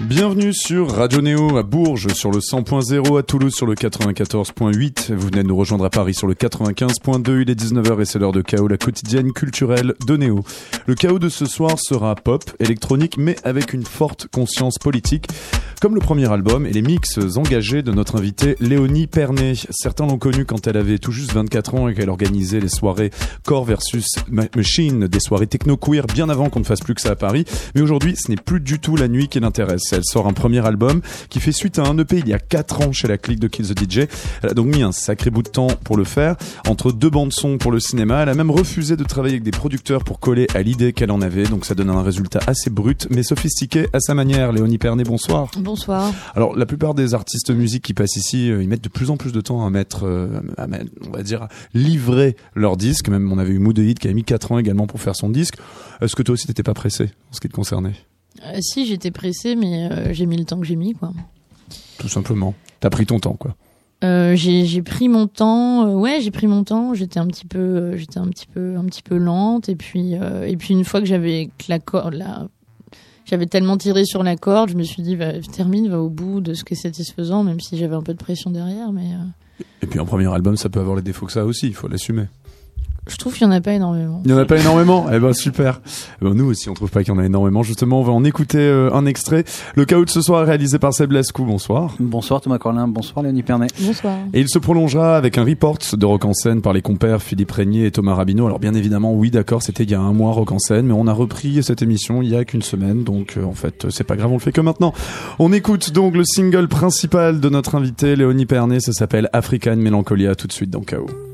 Bienvenue sur Radio Néo à Bourges sur le 100.0, à Toulouse sur le 94.8. Vous venez de nous rejoindre à Paris sur le 95.2. Il est 19h et c'est l'heure de Chaos, la quotidienne culturelle de Néo. Le chaos de ce soir sera pop, électronique, mais avec une forte conscience politique comme le premier album et les mix engagés de notre invitée Léonie Pernet. Certains l'ont connue quand elle avait tout juste 24 ans et qu'elle organisait les soirées Core versus Machine, des soirées techno-queer bien avant qu'on ne fasse plus que ça à Paris. Mais aujourd'hui, ce n'est plus du tout la nuit qui l'intéresse. Elle sort un premier album qui fait suite à un EP il y a 4 ans chez la clique de Kill the DJ. Elle a donc mis un sacré bout de temps pour le faire. Entre deux bandes son pour le cinéma, elle a même refusé de travailler avec des producteurs pour coller à l'idée qu'elle en avait. Donc ça donne un résultat assez brut mais sophistiqué à sa manière. Léonie Pernet, bonsoir. Bonsoir. Alors, la plupart des artistes musique qui passent ici, euh, ils mettent de plus en plus de temps à mettre, euh, à mettre, on va dire, livrer leur disque. Même, on avait eu Moodehit qui a mis 4 ans également pour faire son disque. Est-ce que toi aussi, t'étais pas pressé en ce qui te concernait? Euh, si, j'étais pressée, mais euh, j'ai mis le temps que j'ai mis, quoi. Tout simplement. T'as pris ton temps, quoi. Euh, j'ai pris mon temps. ouais, j'ai pris mon temps. J'étais un petit peu, j'étais un petit peu, un petit peu lente. Et puis, et puis une fois que j'avais la corde, la, j'avais tellement tiré sur la corde, je me suis dit, va, termine, va au bout de ce qui est satisfaisant, même si j'avais un peu de pression derrière. Mais Et puis, un premier album, ça peut avoir les défauts que ça a aussi. Il faut l'assumer. Je trouve qu'il y en a pas énormément. Il y en a pas énormément. Eh ben super. Eh ben, nous aussi, on trouve pas qu'il y en a énormément. Justement, on va en écouter euh, un extrait. Le chaos de ce soir est réalisé par Seb Lascou. Bonsoir. Bonsoir Thomas Corlin, bonsoir Léonie Pernet. Bonsoir. Et il se prolongera avec un report de Rock en scène par les compères Philippe Régnier et Thomas Rabineau. Alors bien évidemment, oui, d'accord, c'était il y a un mois Rock en scène, mais on a repris cette émission il y a qu'une semaine, donc euh, en fait, c'est pas grave, on le fait que maintenant. On écoute donc le single principal de notre invité Léonie Pernet, ça s'appelle African Melancholia, tout de suite dans Chaos.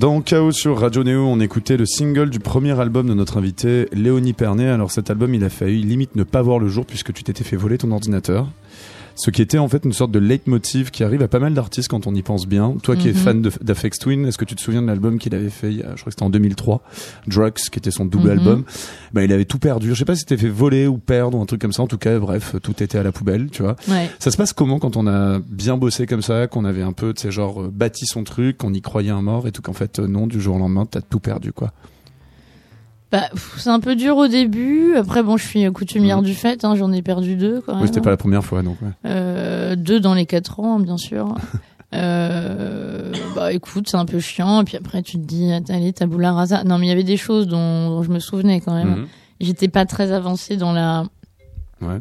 Dans Chaos sur Radio Néo. On écoutait le single du premier album de notre invité Léonie Pernet. Alors cet album, il a failli limite ne pas voir le jour puisque tu t'étais fait voler ton ordinateur. Ce qui était en fait une sorte de leitmotiv qui arrive à pas mal d'artistes quand on y pense bien. Toi qui es Mhm. fan d'Afex Twin, est-ce que tu te souviens de l'album qu'il avait fait, je crois que c'était en 2003, Drugs, qui était son double Mhm. album? Bah, Il avait tout perdu. Je sais pas si c'était fait voler ou perdre ou un truc comme ça. En tout cas, bref, tout était à la poubelle, tu vois. Ouais. Ça se passe comment quand on a bien bossé comme ça, qu'on avait un peu, tu sais, genre, euh, bâti son truc, qu'on y croyait un mort et tout, qu'en fait, euh, non, du jour au lendemain, t'as tout perdu, quoi? Bah, c'est un peu dur au début. Après, bon, je suis coutumière Mhm. du fait. Hein, J'en ai perdu deux quand même. Oui, c'était pas la première fois, donc, ouais. Euh, deux dans les quatre ans, bien sûr. Euh, bah écoute, c'est un peu chiant. Et puis après, tu te dis, allez, taboula rasa. Non, mais il y avait des choses dont, dont je me souvenais quand même. Mhm. J'étais pas très avancée dans la Ouais.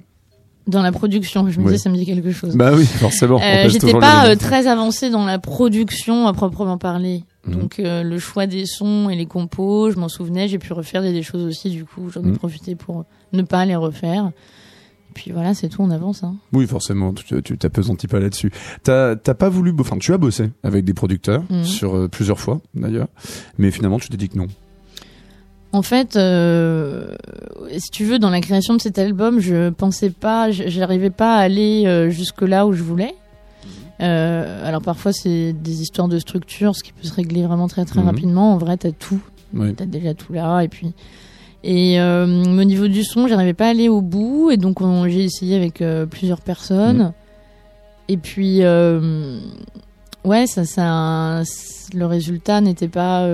dans la production. Je me Oui. disais, ça me dit quelque chose. Bah oui, forcément. Euh, J'étais pas euh, très avancée dans la production à proprement parler. Mhm. Donc euh, le choix des sons et les compos, je m'en souvenais. J'ai pu refaire des, des choses aussi. Du coup, j'en ai Mhm. profité pour ne pas les refaire. Et puis voilà, c'est tout. On avance. Hein. Oui, forcément, tu t'apesantis pas là-dessus. T'as t'as pas voulu, enfin, tu as bossé avec des producteurs, Mhm. sur euh, plusieurs fois, d'ailleurs, mais finalement, tu t'es dit que non. En fait, euh, si tu veux, dans la création de cet album, je pensais pas, j'arrivais pas à aller euh, jusque là où je voulais. Euh, alors parfois c'est des histoires de structure, ce qui peut se régler vraiment très très Mhm. rapidement. En vrai, t'as tout, Oui. t'as déjà tout là, et puis et euh, au niveau du son, j'arrivais pas à aller au bout, et donc on- j'ai essayé avec euh, plusieurs personnes. Mhm. Et puis ouais, ça, ça, le résultat n'était pas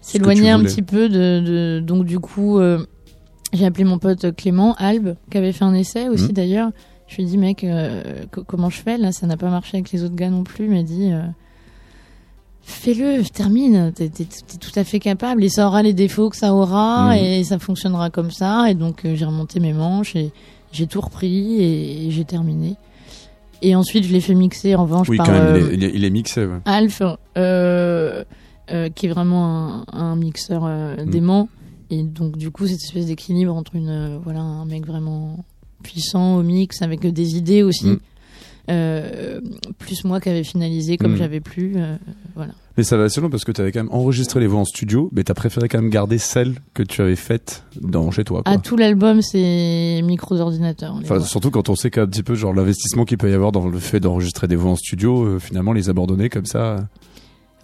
s'éloignait un petit peu de, de- donc du coup j'ai appelé mon pote Clément Albe qui avait fait un essai aussi Mhm. d'ailleurs je lui ai dit mec euh, co- comment je fais là? Ça n'a pas marché avec les autres gars non plus il m'a dit euh, fais-le termine t'es t'es tout à fait capable et ça aura les défauts que ça aura Mhm. et ça fonctionnera comme ça et donc euh, j'ai remonté mes manches et j'ai tout repris et, et j'ai terminé et ensuite je l'ai fait mixer en revanche Oui, par quand même, il, est, il mixé, ouais. Alf, euh, euh, qui est vraiment un, un mixeur euh, Mm. dément. Et donc, du coup, cette espèce d'équilibre entre une, voilà, un mec vraiment puissant au mix, avec des idées aussi. Mm. Euh, plus moi qui avais finalisé comme Mm. j'avais plus. euh, voilà. Mais ça va assez long parce que tu avais quand même enregistré les voix en studio, mais t'as préféré quand même garder celles que tu avais faites dans chez toi. Quoi. Ah, tout l'album, c'est micros ordinateurs. Enfin, surtout quand on sait qu'un petit peu genre l'investissement qu'il peut y avoir dans le fait d'enregistrer des voix en studio, euh, finalement les abandonner comme ça.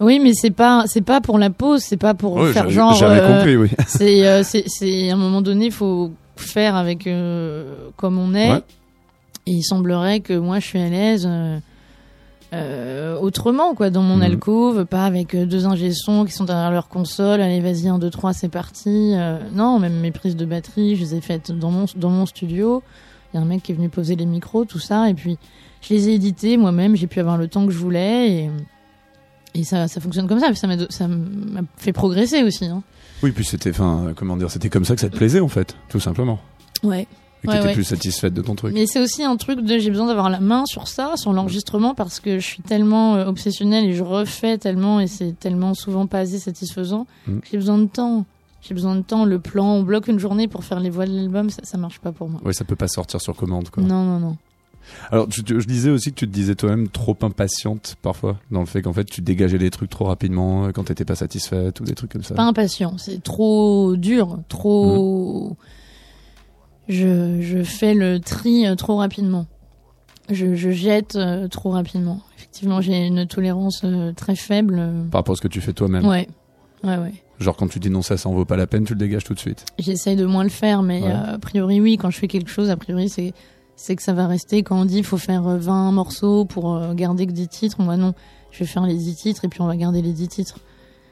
Oui, mais c'est pas, c'est pas pour la pause, c'est pas pour ouais, faire genre. J'avais compris, oui. c'est c'est c'est à un moment donné il faut faire avec euh, comme on est. Ouais. et il semblerait que moi je suis à l'aise euh, euh, autrement quoi dans mon Mhm. alcôve pas avec deux ingé sons qui sont derrière leur console. Allez vas-y 1 2 3 c'est parti. Non même mes prises de batterie je les ai faites dans mon dans mon studio. Il y a un mec qui est venu poser les micros tout ça. Et puis je les ai édités moi-même. J'ai pu avoir le temps que je voulais et et ça, ça fonctionne comme ça, ça m'a ça m'a fait progresser aussi. Hein. Oui, puis c'était, enfin, comment dire, c'était comme ça que ça te plaisait en fait, tout simplement. Ouais. Et que Ouais, t'étais ouais. plus satisfaite de ton truc. Mais c'est aussi un truc de j'ai besoin d'avoir la main sur ça, sur l'enregistrement, parce que je suis tellement euh, obsessionnelle et je refais tellement et c'est tellement souvent pas assez satisfaisant Mm. que j'ai besoin de temps. J'ai besoin de temps. Le plan, on bloque une journée pour faire les voix de l'album, ça, ça marche pas pour moi. Ouais, ça peut pas sortir sur commande, quoi. Non, non, non. Alors, tu- tu- je disais aussi que tu te disais toi-même trop impatiente parfois, dans le fait qu'en fait tu dégageais les trucs trop rapidement euh, quand t'étais pas satisfaite ou des trucs comme ça. Pas impatient, c'est trop dur, trop. Je, je fais le tri euh, trop rapidement. Je, je jette euh, trop rapidement. Effectivement, j'ai une tolérance très faible. Par rapport à ce que tu fais toi-même. Ouais, ouais, ouais. Genre quand tu dis non, ça, ça en vaut pas la peine, tu le dégages tout de suite. J'essaye de moins le faire, mais Ouais. euh, a priori, oui, quand je fais quelque chose, a priori, c'est c'est que ça va rester. Quand on dit il faut faire euh, 20 morceaux pour euh, garder que 10 titres, moi non, je vais faire les 10 titres et puis on va garder les 10 titres.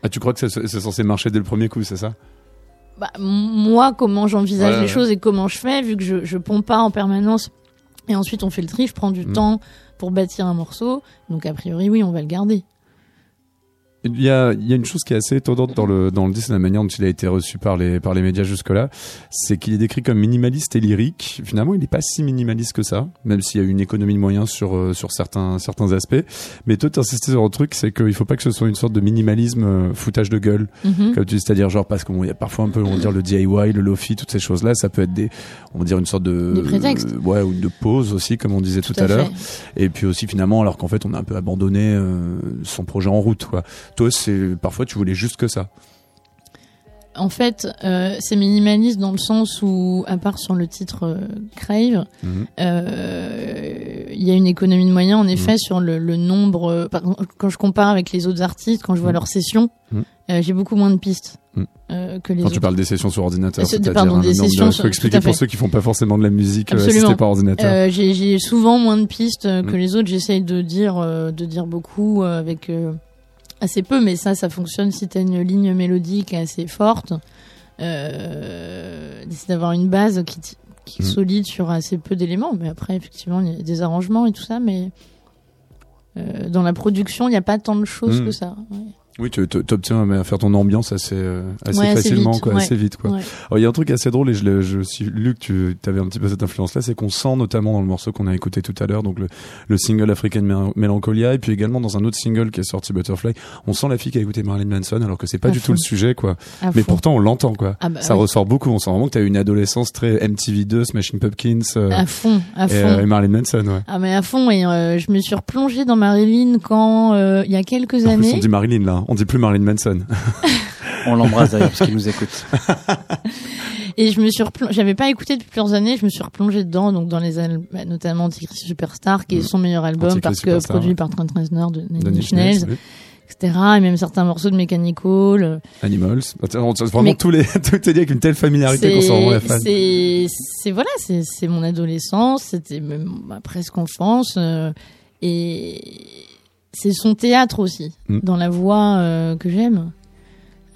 Ah, tu crois que c'est c'est censé marcher dès le premier coup, c'est ça? Bah, moi, comment j'envisage les choses et comment je fais, vu que je, je pompe pas en permanence, et ensuite on fait le tri, je prends du Mm. temps pour bâtir un morceau, donc a priori, oui, on va le garder. Il y a, il y a une chose qui est assez étonnante dans le, dans le disque, la manière dont il a été reçu par les, par les médias jusque-là, c'est qu'il est décrit comme minimaliste et lyrique. Finalement, il n'est pas si minimaliste que ça, même s'il y a une économie de moyens sur, euh, sur certains, certains aspects. Mais toi, t'insistais sur un truc, c'est qu'il faut pas que ce soit une sorte de minimalisme euh, foutage de gueule. Comme tu dis, c'est-à-dire genre parce qu'il y a parfois un peu, on va dire, le DIY, le lofi, toutes ces choses-là, ça peut être des, on va dire une sorte de, Des prétextes. euh, ouais, ou de pause aussi, comme on disait tout, à, l'heure. fait. Et puis aussi finalement, alors qu'en fait, on a un peu abandonné euh, son projet en route, quoi. Toi, c'est parfois tu voulais juste que ça. En fait, euh, c'est minimaliste dans le sens où, à part sur le titre euh, Crave, Mhm. euh, il y a une économie de moyens en effet sur le, le nombre. par quand je compare avec les autres artistes, quand je vois Mhm. leurs sessions, Mhm. j'ai beaucoup moins de pistes Mhm. que les Quand autres. tu parles des sessions sur ordinateur, c'est- c'est-à-dire des sessions sur- expliquer pour ceux qui font pas forcément de la musique assistée par ordinateur. J'ai souvent moins de pistes que les autres. J'essaye de dire, de dire beaucoup avec assez peu, mais ça, ça fonctionne si t'as une ligne mélodique assez forte. Euh, d'avoir une base qui, qui est Mm. solide sur assez peu d'éléments. Mais après, effectivement, il y a des arrangements et tout ça, mais euh, dans la production, il n'y a pas tant de choses Mm. que ça. ouais. Oui, tu tu- t'obtiens à faire ton ambiance assez, euh, assez Ouais, assez facilement, vite, quoi, ouais. assez vite, quoi. Ouais. Alors, il y a un truc assez drôle et je, l'ai- je suis lu que tu avais un petit peu cette influence-là, c'est qu'on sent notamment dans le morceau qu'on a écouté tout à l'heure, donc le, le single African Mel- Melancholia, et puis également dans un autre single qui est sorti Butterfly, on sent la fille qui a écouté Marilyn Manson, alors que c'est pas À du fond. tout le sujet, quoi. À Mais fond. pourtant, on l'entend, quoi. Ah bah Ça ressort beaucoup. On sent vraiment que t'as eu une adolescence très MTV2, Smashing Pumpkins euh, à fond, à et, fond. euh, et Marilyn Manson, ouais. Ah mais à fond et euh, je me suis replongée dans Marilyn quand euh, il y a quelques années. on dit Marilyn là, on dit plus Marilyn Manson. On l'embrasse d'ailleurs parce qu'il nous écoute. Et je me suis j'avais pas écouté depuis plusieurs années, je me suis replongée dedans, donc dans les al- bah, notamment Antichrist Superstar, qui est son meilleur album Antichrist parce que Superstar, produit ouais. par Trent Reznor de Nanny Schnells, etc. Et même certains morceaux de Mechanical. euh, Animals. On- Vraiment Mais- tous les, tout est dit avec une telle familiarité qu'on s'en rend la fan. c'est, c'est voilà, c'est, c'est mon adolescence, c'était même ma presque enfance, euh, et c'est son théâtre aussi, Mm. dans la voix euh, que j'aime.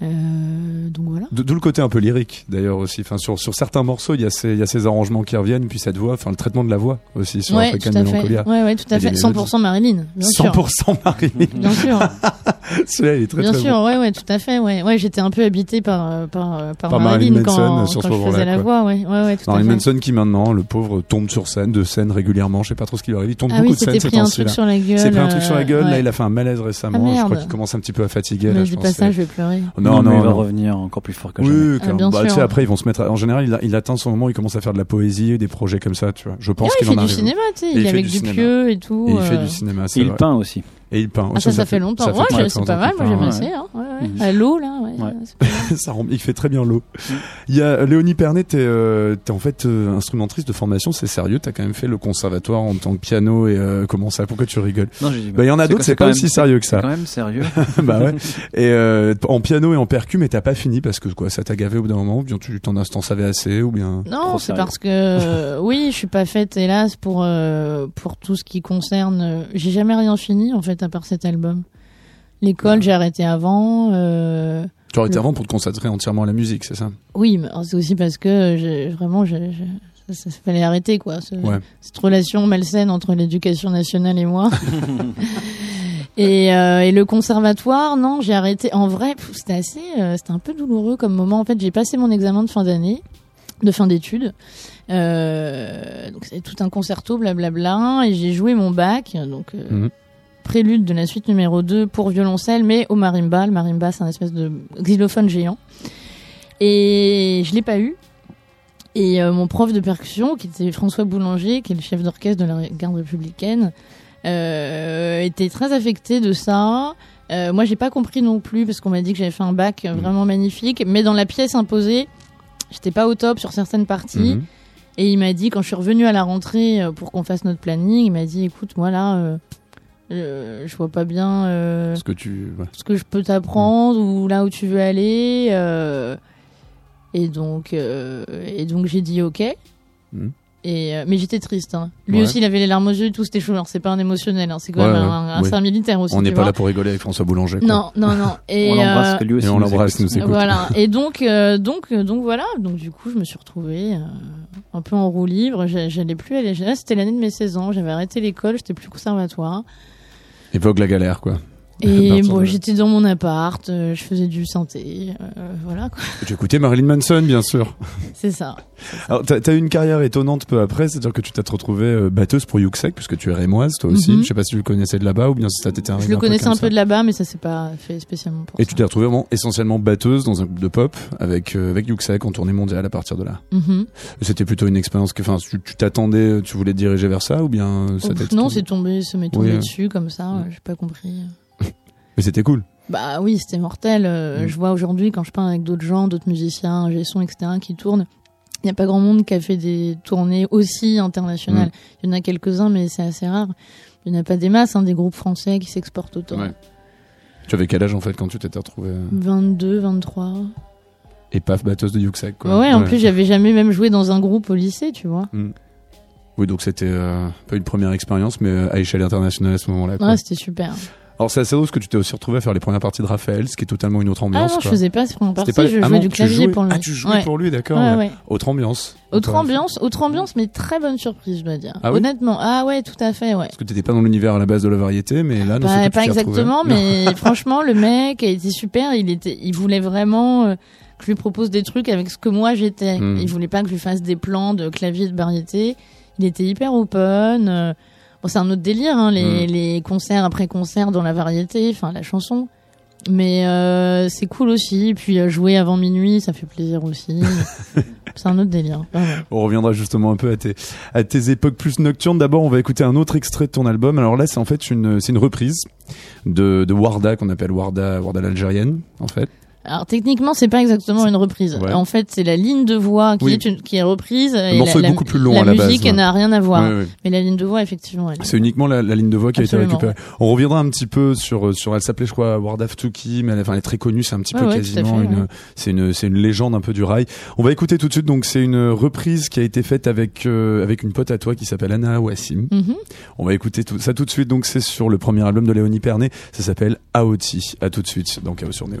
Euh, donc voilà. D'o- D'où le côté un peu lyrique d'ailleurs aussi. Enfin, sur, sur certains morceaux, il y, a ces, il y a ces arrangements qui reviennent, puis cette voix, enfin le traitement de la voix aussi sur ouais, African. Melancholia. Ouais, ouais, tout à fait. les 100% Marilyn, bien sûr. 100% Marilyn. Bien sûr, Celui-là, il est très bien très sûr, bon. ouais, ouais, tout à fait, ouais, ouais, j'étais un peu habité par euh, par euh, par, Par Marilyn Manson, quand, sur ce quand je faisais la voix, ouais, ouais, ouais, tout Marilyn à fait. Manson qui maintenant, le pauvre, tombe sur scène, de scène régulièrement. Je sais pas trop ce qui lui arrive. Il tombe Ah oui, beaucoup de scènes ces temps-ci, truc là. sur la gueule. C'est pris un truc sur la gueule. Là, il a fait un malaise récemment. Ah, je crois qu'il commence un petit peu à fatiguer. Là, me je dis pense, pas ça, c'est- je vais pleurer. Non, mais non, il va non. revenir encore plus fort que jamais. Oui, clairement. bien Bah, tu sûr. sais, après, ils vont se mettre. à- En général, il, a- il atteint son moment où il commence à faire de la poésie, des projets comme ça, tu vois. Je pense Ah, il qu'il fait en du arrive. cinéma, tu sais, il il est fait avec du. Dupieux et tout. Et il fait euh. du cinéma, c'est Il peint aussi. Et il peint. Ah, ça, ça fait longtemps. ça fait Ouais, c'est pas mal, moi j'aime assez. Hein. Ouais, l'eau, là, ouais. Ouais. c'est pas mal. ça rend- il fait très bien l'eau. Il y a Léonie Pernet, t'es euh, t'es en fait euh, instrumentiste de formation, c'est sérieux? T'as quand même fait le conservatoire en tant que piano et euh, comment ça? Pourquoi tu rigoles? Non, j'ai dit. Bah il y en a d'autres, c'est quand pas même- aussi sérieux que C'est ça. quand même sérieux. bah ouais. Et euh, en piano et en percu, mais t'as pas fini parce que quoi, ça t'a gavé au bout d'un moment ou bien tu t'en as, t'en savais assez ou bien? Non, c'est parce que euh, oui, je suis pas faite hélas pour pour tout ce qui concerne. j'ai jamais rien fini en fait à part cet album. L'école, j'ai arrêté avant. euh, Tu Le- avant pour te consacrer entièrement à la musique, c'est ça? Oui, mais c'est aussi parce que vraiment, ça, ça fallait arrêter quoi. ce- Ouais. Cette relation malsaine entre l'éducation nationale et moi. et, euh, et le conservatoire, non, j'ai arrêté. En vrai, c'était assez, euh, c'était un peu douloureux comme moment. En fait, j'ai passé mon examen de fin d'année, de fin d'études. Euh, donc c'est tout un concerto, blablabla, et j'ai joué mon bac, donc euh, Mhm. Prélude de la suite numéro 2 pour violoncelle, mais au marimba. Le marimba, c'est un espèce de xylophone géant. Et je l'ai pas eu. Et euh, mon prof de percussion, qui était François Boulanger, qui est le chef d'orchestre de la garde républicaine, euh, était très affecté de ça. Euh, moi, j'ai pas compris non plus parce qu'on m'a dit que j'avais fait un bac Mhm. vraiment magnifique, mais dans la pièce imposée, j'étais pas au top sur certaines parties. Mhm. Et il m'a dit, quand je suis revenue à la rentrée euh, pour qu'on fasse notre planning, il m'a dit, écoute, moi là, euh, euh, je vois pas bien euh, Parce que tu. ouais. ce que je peux t'apprendre ou là où tu veux aller. euh, et donc, euh, et donc j'ai dit ok. Mhm. Et euh, mais j'étais triste. hein. Lui Ouais. aussi, il avait les larmes aux yeux et tout. C'était chaud. Alors, c'est pas un émotionnel. hein. C'est quand Ouais, même un, un, militaire aussi. On n'est pas vois. là pour rigoler avec François Boulanger. quoi. Non, non, non. Et on l'embrasse, euh, lui aussi. Et on nous l'embrasse, écoute. nous écoute. voilà. Et donc, euh, donc, donc voilà. Donc du coup, je me suis retrouvée euh, un peu en roue libre. J'a- J'allais plus aller. Là, c'était l'année de mes 16 ans. J'avais arrêté l'école. J'étais plus conservatoire. Évoque la galère, quoi. Et bon, j'étais dans mon appart, euh, je faisais du synthé, euh, voilà quoi. Tu écoutais Marilyn Manson, bien sûr. C'est ça. Alors, t'as as eu une carrière étonnante peu après, c'est-à-dire que tu t'es retrouvée euh, batteuse pour Yuxek, puisque tu es rémoise, toi aussi. Mhm. Je sais pas si tu le connaissais de là-bas ou bien si ça t'était arrivé Je le connaissais un ça. peu de là-bas, mais ça s'est pas fait spécialement pour Et ça. tu t'es retrouvée vraiment essentiellement batteuse dans un groupe de pop avec euh, avec Yuxek en tournée mondiale à partir de là. Mhm. C'était plutôt une expérience que, enfin, tu t'attendais, tu voulais te diriger vers ça ou bien ça Ouf, non, c'est tombé, ça m'est tombé Oui, dessus comme ça, Mm. euh, j'ai pas compris. Mais c'était cool. Bah oui, c'était mortel. euh, Mm. Je vois aujourd'hui quand je parle avec d'autres gens, d'autres musiciens, ingé son, etc., qui tournent. Il n'y a pas grand monde qui a fait des tournées aussi internationales. Mm. Il y en a quelques-uns, mais c'est assez rare. Il n'y en a pas des masses, hein, des groupes français qui s'exportent autant. Ouais. Tu avais quel âge en fait quand tu t'étais retrouvée euh, 22, 23. et paf batteuse de Yuxek quoi. Ouais, ouais, en plus, j'avais jamais même joué dans un groupe au lycée, tu vois. Oui, donc c'était euh, pas une première expérience, mais euh, à échelle internationale à ce moment-là. quoi. Ouais, c'était super. Alors c'est assez drôle parce que tu t'es aussi retrouvé à faire les premières parties de Raphaël, ce qui est totalement une autre Ah ambiance. non, je quoi. faisais pas cette première C'était partie, je ah jouais non, du clavier jouais- pour lui. Ah, tu jouais Ouais. pour lui, d'accord. Ouais, ouais. ouais. Autre ambiance. Autre ambiance, autre ambiance, mais très bonne surprise, je dois dire. Ah oui Honnêtement, ah ouais, tout à fait, ouais. Parce que t'étais pas dans l'univers à la base de la variété, mais là, non, que pas exactement, Non. mais franchement, le mec a été super. Il était, il voulait vraiment euh, que je lui propose des trucs avec ce que moi j'étais. Mm. Il voulait pas que je lui fasse des plans de clavier de variété. Il était hyper open. euh, Bon, c'est un autre délire, hein, les, Mm. les concerts après concerts dans la variété, enfin la chanson. Mais euh, c'est cool aussi. Puis euh, jouer avant minuit, ça fait plaisir aussi. c'est un autre délire. On reviendra justement un peu à tes, à tes époques plus nocturnes. D'abord, on va écouter un autre extrait de ton album. Alors là, c'est en fait une, c'est une reprise de, de Warda, qu'on appelle Warda, Warda l'Algérienne, en fait. Alors techniquement, c'est pas exactement une reprise. Ouais. En fait, c'est la ligne de voix qui Oui. est une, qui est reprise. Le et morceau la, est beaucoup plus long la à la base, musique, ouais. elle n'a rien à voir. Ouais, ouais. Mais la ligne de voix, effectivement, elle. est- C'est uniquement la, la ligne de voix qui a été récupérée. On reviendra un petit peu sur sur elle s'appelait je crois Wardaf Tuki mais elle, enfin, elle est très connue, c'est un petit peu quasiment fait, une c'est une c'est une légende un peu du rail. On va écouter tout de suite donc c'est une reprise qui a été faite avec euh, avec une pote à toi qui s'appelle Anna Wassim. Mhm. On va écouter tout ça tout de suite donc c'est sur le premier album de Léonie Pernet, ça s'appelle Aoti. À tout de suite dans Chaos sur Néo.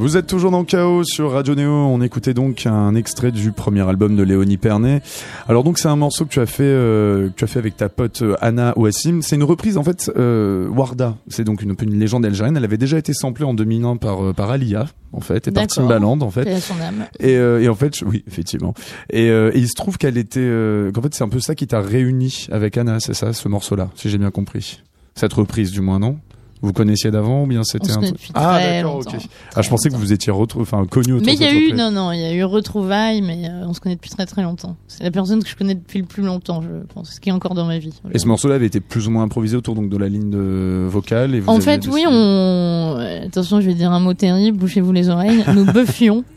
Vous êtes toujours dans Chaos sur Radio Néo. On écoutait donc un extrait du premier album de Léonie Pernet. Alors donc c'est un morceau que tu as fait, euh, que tu as fait avec ta pote euh, Anna Ouassim. C'est une reprise en fait. Euh, Warda, c'est donc une, une légende algérienne. Elle avait déjà été samplée en 2001 par par Alia en fait et par. Timbaland en fait. À son âme. Et, euh, et en fait, oui, effectivement. Et, et il se trouve qu'elle était, qu'en fait, c'est un peu ça qui t'a réuni avec Anna, c'est ça, ce morceau-là, si j'ai bien compris. Cette reprise, du moins, non? Vous connaissiez d'avant ou bien c'était un truc Ah, très d'accord, ok. Ah, je pensais que vous vous étiez retrouvés, enfin, connus autour Mais il y a eu, non, non, il y a eu retrouvailles, mais euh, on se connaît depuis très très longtemps. C'est la personne que je connais depuis le plus longtemps, je pense, ce qui est encore dans ma vie. Et ce morceau-là avait été plus ou moins improvisé autour donc de la ligne de vocale. Et vous En fait, oui, on. euh, Attention, je vais dire un mot terrible, bouchez-vous les oreilles. Nous buffions.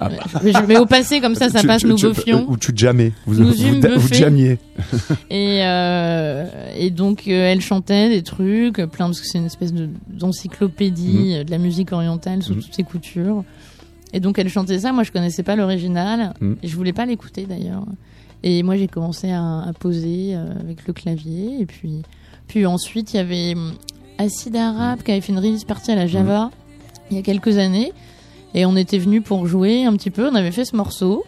Ah. Mais je- mais au passé, comme ça, ça Tu- passe, tu- nous buffions. Ou tu jammais. Vous, Nous vous, vous buffé. jammiez. Et, euh, et donc, euh, elle chantait des trucs, plein, parce que c'est une espèce de- d'encyclopédie euh, de la musique orientale sous Mhm. toutes ses coutures. Et donc, elle chantait ça. Moi, je connaissais pas l'original. Mhm. Et je voulais pas l'écouter d'ailleurs. Et moi, j'ai commencé à, à poser euh, avec le clavier. Et puis, puis ensuite, il y avait hum, Acid Arabe qui avait fait une release partie à la Java il y a quelques années. Et on était venu pour jouer un petit peu. On avait fait ce morceau.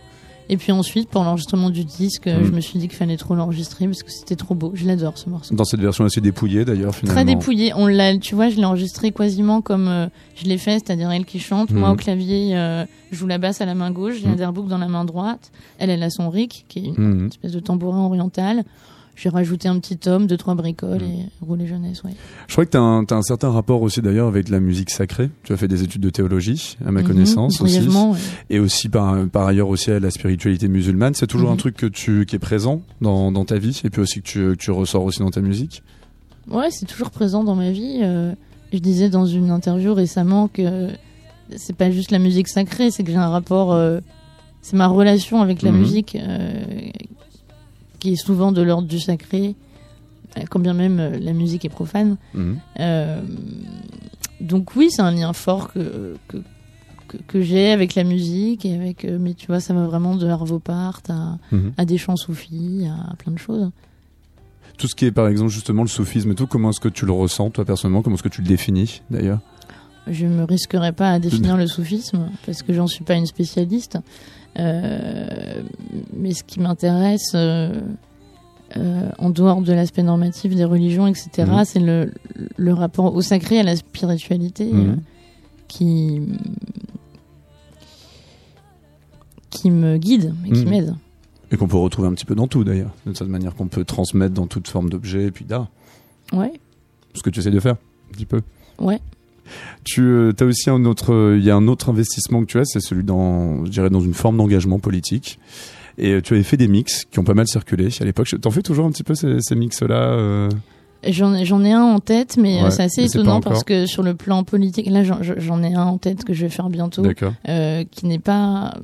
Et puis ensuite, pour l'enregistrement du disque, euh, je me suis dit qu'il fallait trop l'enregistrer parce que c'était trop beau. Je l'adore ce morceau. Dans cette version assez dépouillée d'ailleurs, finalement. Très dépouillé. On l'a, tu vois, je l'ai enregistré quasiment comme euh, je l'ai fait, c'est-à-dire elle qui chante, moi Mhm. au clavier, euh, je joue la basse à la main gauche, j'ai Mhm. un derbouk dans la main droite. Elle, elle a son rick, qui est une espèce de tambourin oriental. J'ai rajouté un petit tome, deux trois bricoles Mhm. et roulé jeunesse, ouais. Je crois que tu as, un- t'as un certain rapport aussi d'ailleurs avec la musique sacrée. Tu as fait des études de théologie, à ma Mhm, connaissance aussi. ouais. Et aussi par, par ailleurs aussi à la spiritualité musulmane. C'est toujours Mhm. un truc que tu, qui est présent dans, dans ta vie et puis aussi que tu, que tu ressors aussi dans ta musique? Ouais, c'est toujours présent dans ma vie. Euh, je disais dans une interview récemment que c'est pas juste la musique sacrée, c'est que j'ai un rapport. euh, c'est ma relation avec la Mhm. musique euh, qui est souvent de l'ordre du sacré, euh, quand bien même euh, la musique est profane. Mhm. Euh, donc oui, c'est un lien fort que, que, que, que j'ai avec la musique. Et avec, mais tu vois, ça va vraiment de Arvo Part à, Mhm. à des chants soufis, à plein de choses. Tout ce qui est par exemple justement le soufisme et tout, comment est-ce que tu le ressens toi personnellement? Comment est-ce que tu le définis d'ailleurs? Je me risquerai pas à définir le soufisme parce que j'en suis pas une spécialiste. Euh, mais ce qui m'intéresse, euh, euh, en dehors de l'aspect normatif des religions, etc., Mhm. c'est le, le rapport au sacré, à la spiritualité, Mhm. qui qui me guide et qui Mhm. m'aide. Et qu'on peut retrouver un petit peu dans tout d'ailleurs, de cette manière qu'on peut transmettre dans toute forme d'objet et puis d'art. Ouais, Ce que tu essaies de faire, un petit peu. ouais. Tu as aussi un autre, il y a un autre investissement que tu as, c'est celui dans, je dirais, dans une forme d'engagement politique. Et euh, tu avais fait des mix qui ont pas mal circulé à l'époque. T'en fais toujours un petit peu ces, ces mix-là euh? J'en ai, un en tête, mais euh, Ouais, c'est assez étonnant parce que sur le plan politique, là j'en- ai un en tête que je vais faire bientôt. Euh, qui n'est pas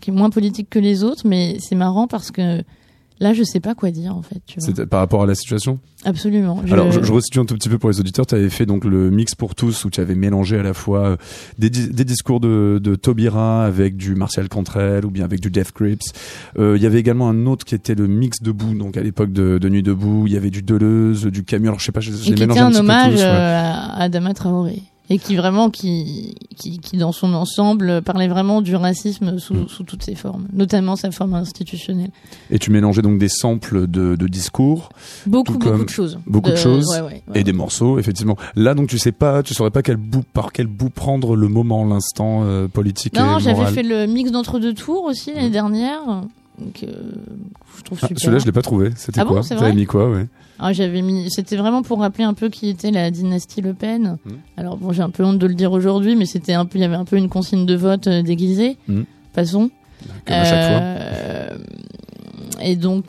qui est moins politique que les autres mais c'est marrant parce que là je sais pas quoi dire en fait tu vois. Par rapport à la situation? absolument Je- Alors, je, je resitue un tout petit peu pour les auditeurs. Tu avais fait donc le mix pour tous où tu avais mélangé à la fois euh, des, dis- des discours de, de Taubira avec du Martial Cantrell ou bien avec du Death Grips. Euh, Il y avait également un autre qui était le mix debout, donc à l'époque de, de Nuit debout. Il y avait du Deleuze, du Camus. Alors, je sais pas, je, je et qui était un peu hommage tous, ouais. euh, à Adama Traoré et qui vraiment qui, qui qui dans son ensemble parlait vraiment du racisme sous, Mm. sous toutes ses formes notamment sa forme institutionnelle Et tu mélangeais donc des samples de, de discours beaucoup beaucoup de choses beaucoup de choses ouais, ouais, ouais. et des morceaux, effectivement. Là, donc, tu sais pas, tu saurais pas quel bout, par quel bout prendre le moment, l'instant euh, politique non j'avais fait le mix d'entre deux tours aussi l'année dernière donc euh, je trouve Ah, super Celui-là, je l'ai pas trouvé. C'était Ah bon, quoi c'est T'avais mis quoi, ouais Ah, j'avais mis, c'était vraiment pour rappeler un peu qui était la dynastie Le Pen. Mhm. Alors bon, j'ai un peu honte de le dire aujourd'hui, mais c'était un peu, il y avait un peu une consigne de vote euh, déguisée. Mhm. Passons. Comme à chaque fois. Euh, Et donc,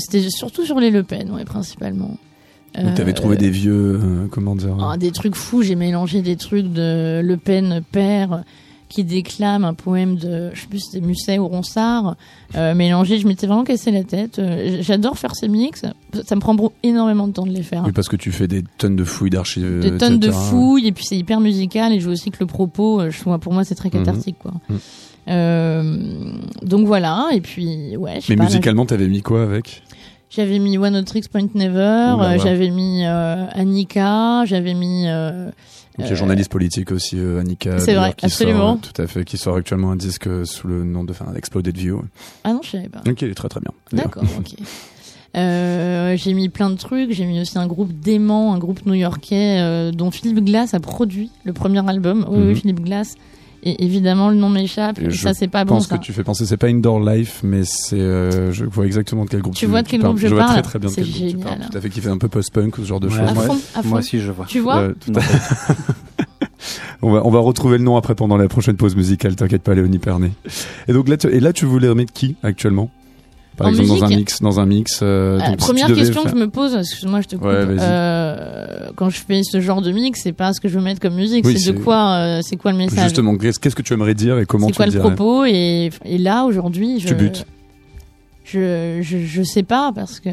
c'était surtout sur les Le Pen, ouais, principalement. Donc, t'avais Euh, trouvé des vieux, euh, comment dire ah, des trucs fous. J'ai mélangé des trucs de Le Pen père qui déclame un poème de, je sais plus c'était Musset ou Ronsard, euh, mélangé. Je m'étais vraiment cassé la tête. Euh, J'adore faire ces mix. Ça me prend énormément de temps de les faire. Oui, parce que tu fais des tonnes de fouilles d'archives. des tonnes de fouilles et puis c'est hyper musical et je veux aussi que le propos euh, je vois pour moi c'est très cathartique quoi Mhm. Euh, donc voilà et puis ouais Mais pas, musicalement, t'avais mis quoi avec? J'avais mis One Tricks Point Never, euh, j'avais mis euh, Annika, j'avais mis. euh, Donc, il y a journaliste politique aussi, euh, Annika. C'est vrai, qui absolument. sort, euh, tout à fait, qui sort actuellement un disque euh, sous le nom de, enfin, Exploded View. Ah non, je savais pas. Donc, il est très très bien. D'accord, ok. Euh, j'ai mis plein de trucs. J'ai mis aussi un groupe dément, un groupe new-yorkais euh, dont Philippe Glass a produit le premier album. Oui, Mhm. oui, Philippe Glass. Et évidemment, le nom m'échappe. Et Et je ça, c'est pas Je bon. pense ça. que tu fais penser, c'est pas Indoor Life, mais c'est, euh, je vois exactement de quel groupe Tu vois de quel groupe je vois parle très très bien de C'est quel groupe tu génial. parles. Tout à fait, qui fait un peu post-punk ou ce genre de Ouais. choses. À Moi- fond, à fond. Moi aussi, je vois. Tu vois Ouais, tout à Non. fait. on, va, on va retrouver le nom après pendant la prochaine pause musicale, t'inquiète pas, Léonie Pernet. Et donc là, tu, et là, tu voulais remettre qui actuellement? Par En exemple, dans un mix, dans un mix. euh, donc, si première question faire- que je me pose, excuse-moi, je te coupe. Ouais. Euh, quand je fais ce genre de mix, c'est pas ce que je veux mettre comme musique, Oui, c'est de quoi, euh, c'est quoi le message, Justement, qu'est-ce que tu aimerais dire et comment c'est tu quoi le propos, et, et là aujourd'hui, je, Tu butes. je, je, je sais pas parce que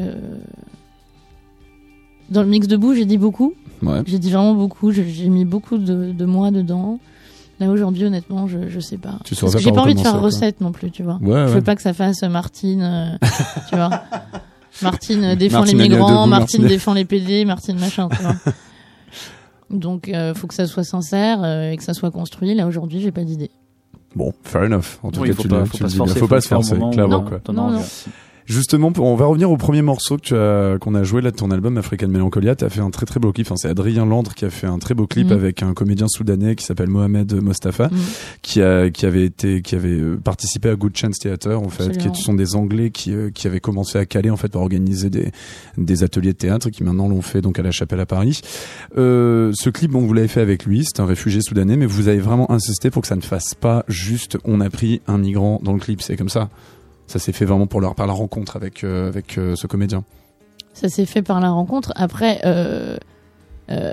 dans le mix debout, j'ai dit beaucoup. Ouais. J'ai dit vraiment beaucoup. J'ai mis beaucoup de, de moi dedans. Là aujourd'hui, honnêtement, je, je sais pas. Tu saurais Parce que pas j'ai pas envie de faire recette non plus, tu vois. Ouais, Je veux pas que ça fasse Martine, euh, tu vois. Martine euh, défend Martine les Agnès migrants, debout, Martine Martine- défend les PD, Martine machin, tu vois. Donc, euh, faut que ça soit sincère euh, et que ça soit construit. Là aujourd'hui, j'ai pas d'idée. Bon, fair enough. En tout Oui, cas, faut tu pas, le- faut tu pas le se dis bien. forcer. Faut pas le se forcer, clairement, Non. quoi. t'en as Non, envie. non. Justement, on va revenir au premier morceau que tu as, qu'on a joué là de ton album African Melancholia. Tu as fait un très très beau clip. Enfin, c'est Adrien Landre qui a fait un très beau clip Mhm. avec un comédien soudanais qui s'appelle Mohamed Mostafa, Mhm. qui a, qui avait été, qui avait euh, participé à Good Chance Theater, en fait, Absolument. qui sont des Anglais qui, euh, qui avaient commencé à Calais, en fait, pour organiser des, des ateliers de théâtre qui maintenant l'ont fait donc à la Chapelle à Paris. Euh, ce clip, bon, vous l'avez fait avec lui. C'est un réfugié soudanais, mais vous avez vraiment insisté pour que ça ne fasse pas juste on a pris un migrant dans le clip. C'est comme ça. Ça s'est fait vraiment pour leur, par la rencontre avec, euh, avec euh, ce comédien. Ça s'est fait par la rencontre. Après, euh,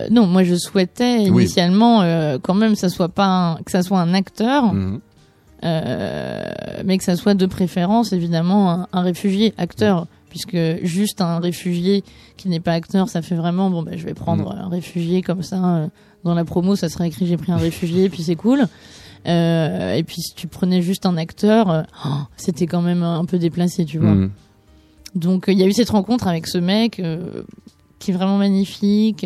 non, moi je souhaitais initialement quand même ça soit pas un- que ça soit un acteur, Mhm. mais que ça soit de préférence évidemment un, un réfugié acteur, puisque juste un réfugié qui n'est pas acteur, ça fait vraiment bon ben je vais prendre un réfugié comme ça euh, dans la promo, ça serait écrit j'ai pris un réfugié puis c'est cool. Euh, et puis si tu prenais juste un acteur, euh, oh, c'était quand même un peu déplacé, tu vois. Mhm. Donc euh, il y a eu cette rencontre avec ce mec qui est vraiment magnifique.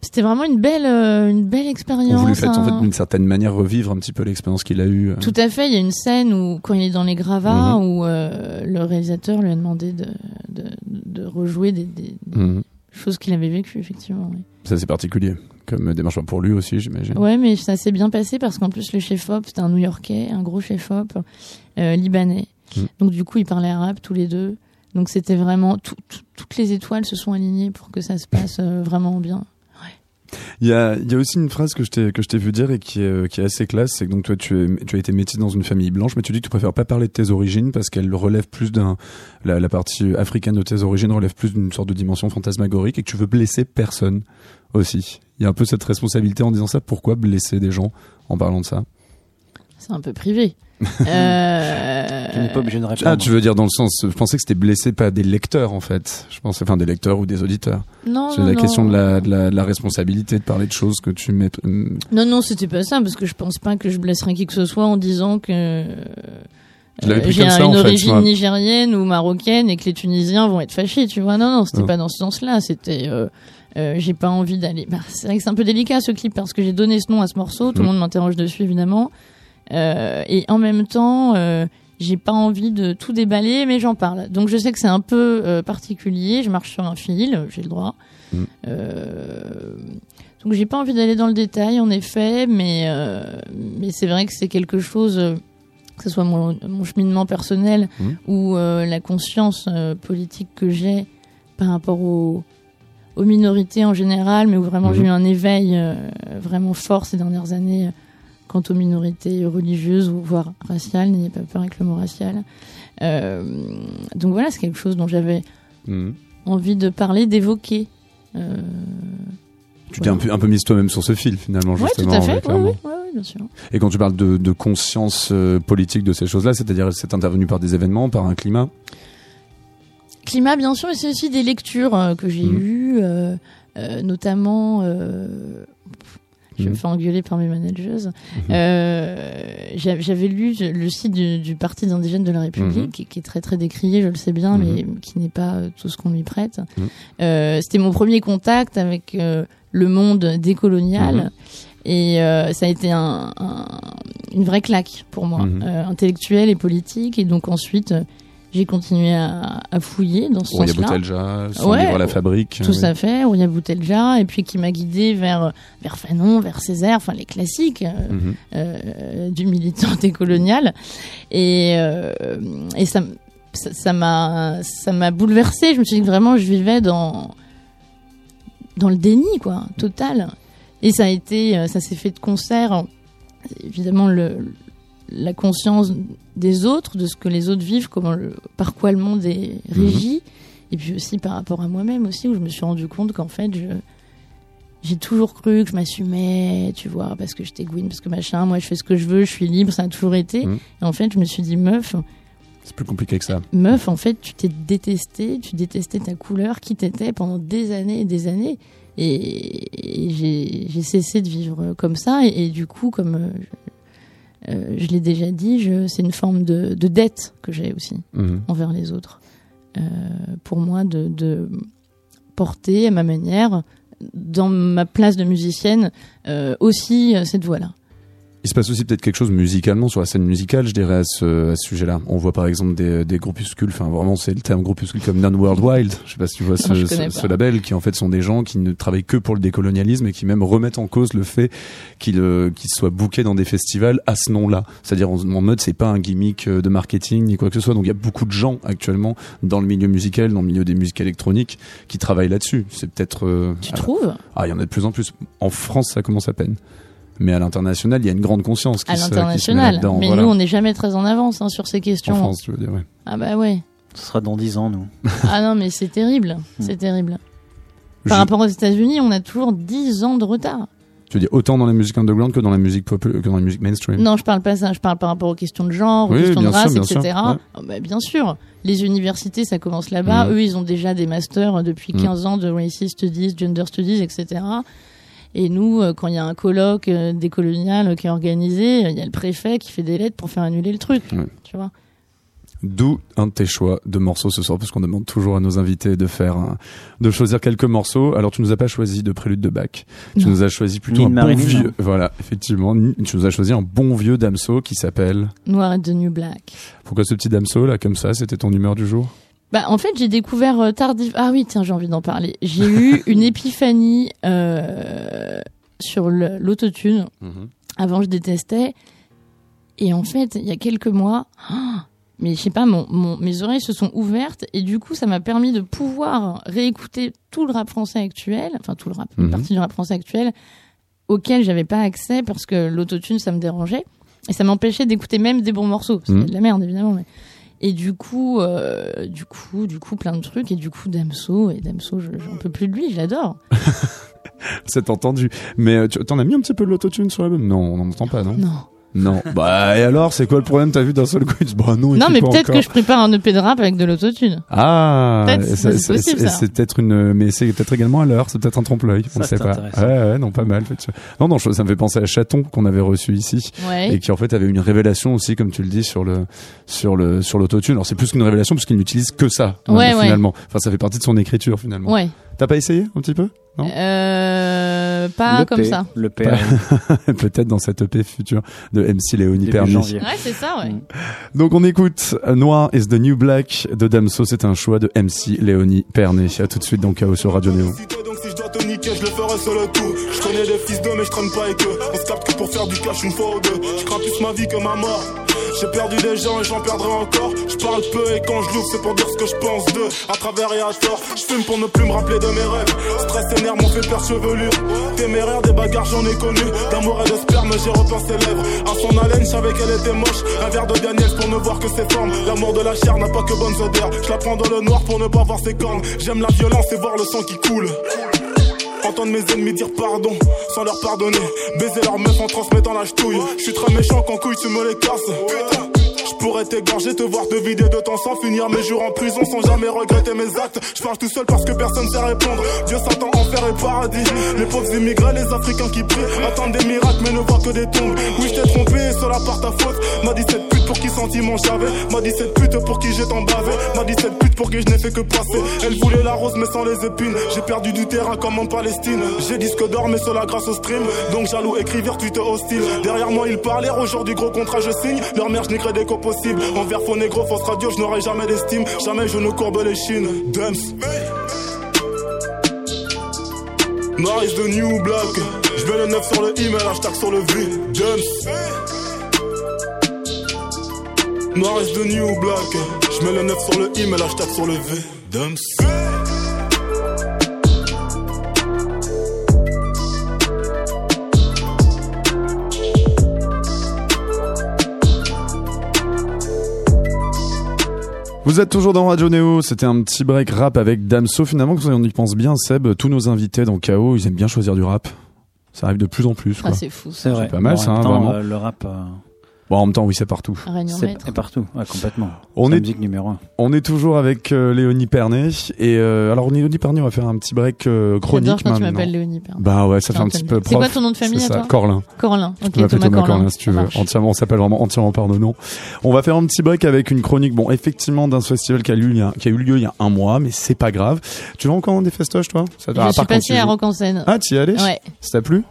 C'était vraiment une belle, euh, une belle expérience. voulait faire, en hein. fait, d'une certaine manière, revivre un petit peu l'expérience qu'il a eue. euh. Tout à fait. Il y a une scène où, quand il est dans les gravats, Mhm. où euh, le réalisateur lui a demandé de, de, de rejouer des, des Mhm. choses qu'il avait vécues, effectivement. oui. Ça, c'est particulier. Comme démarche pour lui aussi, j'imagine. Ouais, mais ça s'est bien passé parce qu'en plus, le chef-op, c'était un New-Yorkais, un gros chef-op euh, libanais. Mhm. Donc, du coup, ils parlaient arabe tous les deux. Donc, c'était vraiment. tout- tout- toutes les étoiles se sont alignées pour que ça se passe euh, vraiment bien. Il y a, il y a aussi une phrase que je t'ai, que je t'ai vu dire et qui est, euh, qui est assez classe. C'est que donc toi, tu, es, tu as été métis dans une famille blanche, mais tu dis que tu préfères pas parler de tes origines parce qu'elle relève plus d'un, la, la partie africaine de tes origines relève plus d'une sorte de dimension fantasmagorique et que tu veux blesser personne aussi. Il y a un peu cette responsabilité en disant ça. Pourquoi blesser des gens en parlant de ça? C'est un peu privé. euh... Tu n'es pas obligé de répondre. Ah, tu veux dire dans le sens, je pensais que c'était blesser pas des lecteurs en fait. Je pensais, enfin des lecteurs ou des auditeurs. Non, C'est la non. question de la, de, la, de la responsabilité de parler de choses que tu mets. hum, Non, non, c'était pas ça, parce que je pense pas que je blesserais qui que ce soit en disant que euh, Je l'avais pris j'ai comme un- ça, en une fait, origine moi. nigérienne ou marocaine et que les Tunisiens vont être fâchés, tu vois. Non, non, c'était Non. pas dans ce sens-là. C'était, euh, euh, j'ai pas envie d'aller. Bah, c'est vrai que c'est un peu délicat ce clip parce que j'ai donné ce nom à ce morceau. Tout le Mm. monde m'interroge dessus évidemment, Euh, et en même temps. euh, j'ai pas envie de tout déballer, mais j'en parle. Donc je sais que c'est un peu euh, particulier. Je marche sur un fil, j'ai le droit. Mm. Euh, donc j'ai pas envie d'aller dans le détail, en effet, mais euh, mais c'est vrai que c'est quelque chose, euh, que ce soit mon, mon cheminement personnel Mm. ou euh, la conscience euh, politique que j'ai par rapport aux, aux minorités en général, mais où vraiment Mhm. j'ai eu un éveil euh, vraiment fort ces dernières années euh, quant aux minorités religieuses ou voire raciales. N'ayez pas peur avec le mot racial. Euh, donc voilà, c'est quelque chose dont j'avais hum. envie de parler, d'évoquer. Euh, Tu t'es un peu, un peu mise toi-même sur ce fil finalement, Ouais, tout justement. à ouais, fait. Bien sûr. Et quand tu parles de, de conscience euh, politique de ces choses-là, c'est-à-dire c'est intervenu par des événements, par un climat? Climat, bien sûr, et c'est aussi des lectures que j'ai Mhm. eues, euh, notamment. Euh, Je me Mhm. fais engueuler par mes manageuses. Euh, j'a- J'avais lu le site du, du Parti des indigènes de la République, Mhm. qui, qui est très très décrié, je le sais bien, Mhm. mais qui n'est pas euh, tout ce qu'on lui prête. Mhm. Euh, C'était mon premier contact avec euh, le monde décolonial. Mhm. Et euh, ça a été un, un- une vraie claque pour moi, Mhm. euh, intellectuelle et politique. Et donc ensuite, euh, j'ai continué à, à fouiller dans ce sens-là. Boutelja, son Ouais, livre à la fabrique. Tout oui. à fait, Rouya Boutelja, et puis qui m'a guidé vers, vers Fanon, vers Césaire, enfin les classiques euh, Mhm. euh, du militant décolonial. Et, euh, et ça ça ça m'a ça m'a bouleversée. Je me suis dit que vraiment je vivais dans dans le déni quoi, total. Et ça a été ça s'est fait de concert évidemment le la conscience des autres, de ce que les autres vivent, comment le, par quoi le monde est régi, et puis aussi par rapport à moi-même aussi, où je me suis rendu compte qu'en fait, j'ai toujours cru que je m'assumais, tu vois, parce que j'étais Gwyn, parce que machin, moi je fais ce que je veux, je suis libre, ça a toujours été. Mhm. Et en fait, je me suis dit, meuf, C'est plus compliqué que ça. meuf, en fait, tu t'es détesté, tu détestais ta couleur, qui t'étais pendant des années et des années. Et, et j'ai, j'ai cessé de vivre comme ça. Et, et du coup, comme euh, je, l'ai déjà dit, c'est une forme de, de dette que j'ai aussi Mhm. envers les autres. Euh, pour moi, de, de porter à ma manière, dans ma place de musicienne, euh, aussi cette voix-là. Il se passe aussi peut-être quelque chose musicalement sur la scène musicale, je dirais, à ce, à ce sujet-là. On voit par exemple des, des groupuscules, enfin vraiment c'est le terme groupuscule comme Non World Wild, je sais pas si tu vois ce, Non, label, qui en fait sont des gens qui ne travaillent que pour le décolonialisme et qui même remettent en cause le fait qu'ils euh, soient bookés dans des festivals à ce nom-là. C'est-à-dire en, en mode c'est pas un gimmick euh, de marketing ni quoi que ce soit. Donc il y a beaucoup de gens actuellement dans le milieu musical, dans le milieu des musiques électroniques qui travaillent là-dessus. C'est peut-être... euh, Tu trouves? Ah, il y en a de plus en plus. En France, ça commence à peine. Mais à l'international, il y a une grande conscience qui À l'international. Mais voilà. nous, on n'est jamais très en avance hein, sur ces En questions. France, tu veux dire, ouais. Ah bah ouais. Ce sera dans 10 ans, nous. Ah non, mais c'est terrible. C'est terrible. Je- Par rapport aux États-Unis, on a toujours 10 ans de retard. Tu veux dire autant dans la musique underground que dans la musique que dans la musique mainstream? Non, je parle pas ça. Je parle par rapport aux questions de genre, aux Oui, questions de bien sûr, race, bien etc. sûr, ouais. Ah bah, bien sûr. Les universités, ça commence là-bas. Mhm. Eux, ils ont déjà des masters depuis Mhm. 15 ans de Racist Studies, Gender Studies, etc. Et nous, euh, quand il y a un colloque euh, décolonial qui est organisé, euh, il y a le préfet qui fait des lettres pour faire annuler le truc. Ouais. Tu vois D'où un de tes choix de morceaux ce soir, parce qu'on demande toujours à nos invités de faire, un- de choisir quelques morceaux. Alors tu nous as pas choisi de prélude de Bach. Tu Non. nous as choisi plutôt Ni un de bon vieux. Voilà, effectivement. Tu nous as choisi un bon vieux Damso qui s'appelle. Noir et the New Black. Pourquoi ce petit Damso là, comme ça C'était ton humeur du jour? Bah, en fait, j'ai découvert euh, tardif. Ah oui, tiens, j'ai envie d'en parler. J'ai eu une épiphanie euh, sur l'autotune. Avant, je détestais. Et en fait, il y a quelques mois, ah, mais je sais pas, mon, mon- mes oreilles se sont ouvertes et du coup, ça m'a permis de pouvoir réécouter tout le rap français actuel, enfin tout le rap, une Mhm. partie du rap français actuel, auquel j'avais pas accès parce que l'autotune, ça me dérangeait. Et ça m'empêchait d'écouter même des bons morceaux. C'était Mhm. de la merde, évidemment. Mais... Et du coup, euh, du coup, du coup, plein de trucs. Et du coup, Damso, et Damso, je- j'en peux plus de lui, je l'adore. C'est entendu. Mais euh, tu t'en as mis un petit peu de l'autotune sur l'album? Non, on n'en entend pas, non? Non. Non. bah et alors, c'est quoi le problème? T'as vu d'un seul coup Il dit, Bah non, Non, mais peut-être que je prépare un EP de rap avec de l'autotune. Ah, c'est possible, c'est- ça. c'est peut-être une, mais c'est peut-être également à l'heure, c'est peut-être un trompe-l'œil, on ne sait pas. Ouais, ouais, non, pas mal. Non, non, ça me fait penser à Chaton qu'on avait reçu ici Ouais. et qui en fait avait une révélation aussi, comme tu le dis, sur le sur le sur l'autotune. Alors c'est plus qu'une révélation parce qu'il n'utilise que ça Ouais, ouais. finalement. Enfin, ça fait partie de son écriture finalement. Ouais. T'as pas essayé un petit peu Non? Euh, pas le comme P, ça. Le P. Peut-être dans cette EP future de MC Léonie janvier. Ouais, c'est ça, ouais. Mm. Donc on écoute Noir is the New Black de Damso, c'est un choix de MC Léonie Pernet. À tout de suite dans Chaos sur Radio Néo. Donc si je dois te niquer, je le ferai seul le tout. Je connais des fils d'eux, mais je traîne pas avec eux. On se capte que pour faire du cash une fois ou deux. Je crains plus ma vie que ma mort. J'ai perdu des gens et j'en perdrai encore. Je parle peu et quand je l'ouvre, c'est pour dire ce que je pense d'eux. À travers et à tort, je fume pour ne plus me rappeler de mes rêves. Stress et nerfs m'ont fait perdre chevelure. Téméraire, des bagarres, j'en ai connu. D'amour et de sperme, j'ai repeint ses lèvres. À son haleine, je savais qu'elle était moche. Un verre de Daniels pour ne voir que ses formes. L'amour de la chair n'a pas que bonnes odeurs. Je la prends dans le noir pour ne pas voir ses cornes. J'aime la violence et voir le sang qui coule. Entendre mes ennemis dire pardon sans leur pardonner. Baiser leur meuf en transmettant la ch'touille. Je suis très méchant quand couille tu me les casses. Putain. Pourrais t'égorger, te voir te vider de ton sang, finir mes jours en prison sans jamais regretter mes actes. Je parle tout seul parce que personne sait répondre. Dieu Satan, enfer et paradis. Les pauvres immigrés, les Africains qui prient, attendent des miracles mais ne voient que des tombes. Oui, je t'ai trompé, cela par ta faute. M'a dit cette pute pour qui sentiment j'avais. M'a dit cette pute pour qui j'ai tant bavé. M'a dit cette pute pour qui je n'ai fait que passer. Elle voulait la rose mais sans les épines. J'ai perdu du terrain comme en Palestine. J'ai disque d'or mais cela grâce au stream. Donc jaloux, écrivir, tweet hostile. Derrière moi, ils parlaient, aujourd'hui gros contrat, je signe. Leur mère, je créé qu'au Envers faux négro, fausse radio, je n'aurai jamais d'estime. Jamais je ne courbe les chines. Dumps. Noir is the new black. Je mets le 9 sur le email, hashtag sur le V. Dumps. Noir is the new black. Je mets le 9 sur le email, hashtag sur le V. Dumps. Vous êtes toujours dans Radio Néo, c'était un petit break rap avec Damso. Finalement, quand on y pense bien, Seb, tous nos invités dans KO, ils aiment bien choisir du rap. Ça arrive de plus en plus. Quoi. Ah, c'est fou. C'est vrai. pas mal, Bon, ça, hein, vraiment. euh, le rap, euh, Bon, en même temps, oui, c'est partout. C'est partout. Ouais, complètement. On est, musique numéro un. on est toujours avec euh, Léonie Pernet. Et euh, alors, Léonie Pernet, on va faire un petit break euh, chronique quand tu maintenant. m'appelles Léonie Perrin. Bah ouais, ça fait un petit peu C'est quoi ton nom de famille C'est à ça, toi Corlin. Corlin. Tu Ok, peux m'appeler Thomas Thomas Corlin. Corlin si tu veux. Entièrement, on s'appelle vraiment entièrement par nos noms. On va faire un petit break avec une chronique, bon, effectivement, d'un festival qui a, lieu, il y a, qui a eu lieu il y a un mois, mais c'est pas grave. Tu vas encore dans des festoches, toi? Ça Je suis tu à. Rock en scène. Ah, t'y es allé Ouais. Ça t'a plu?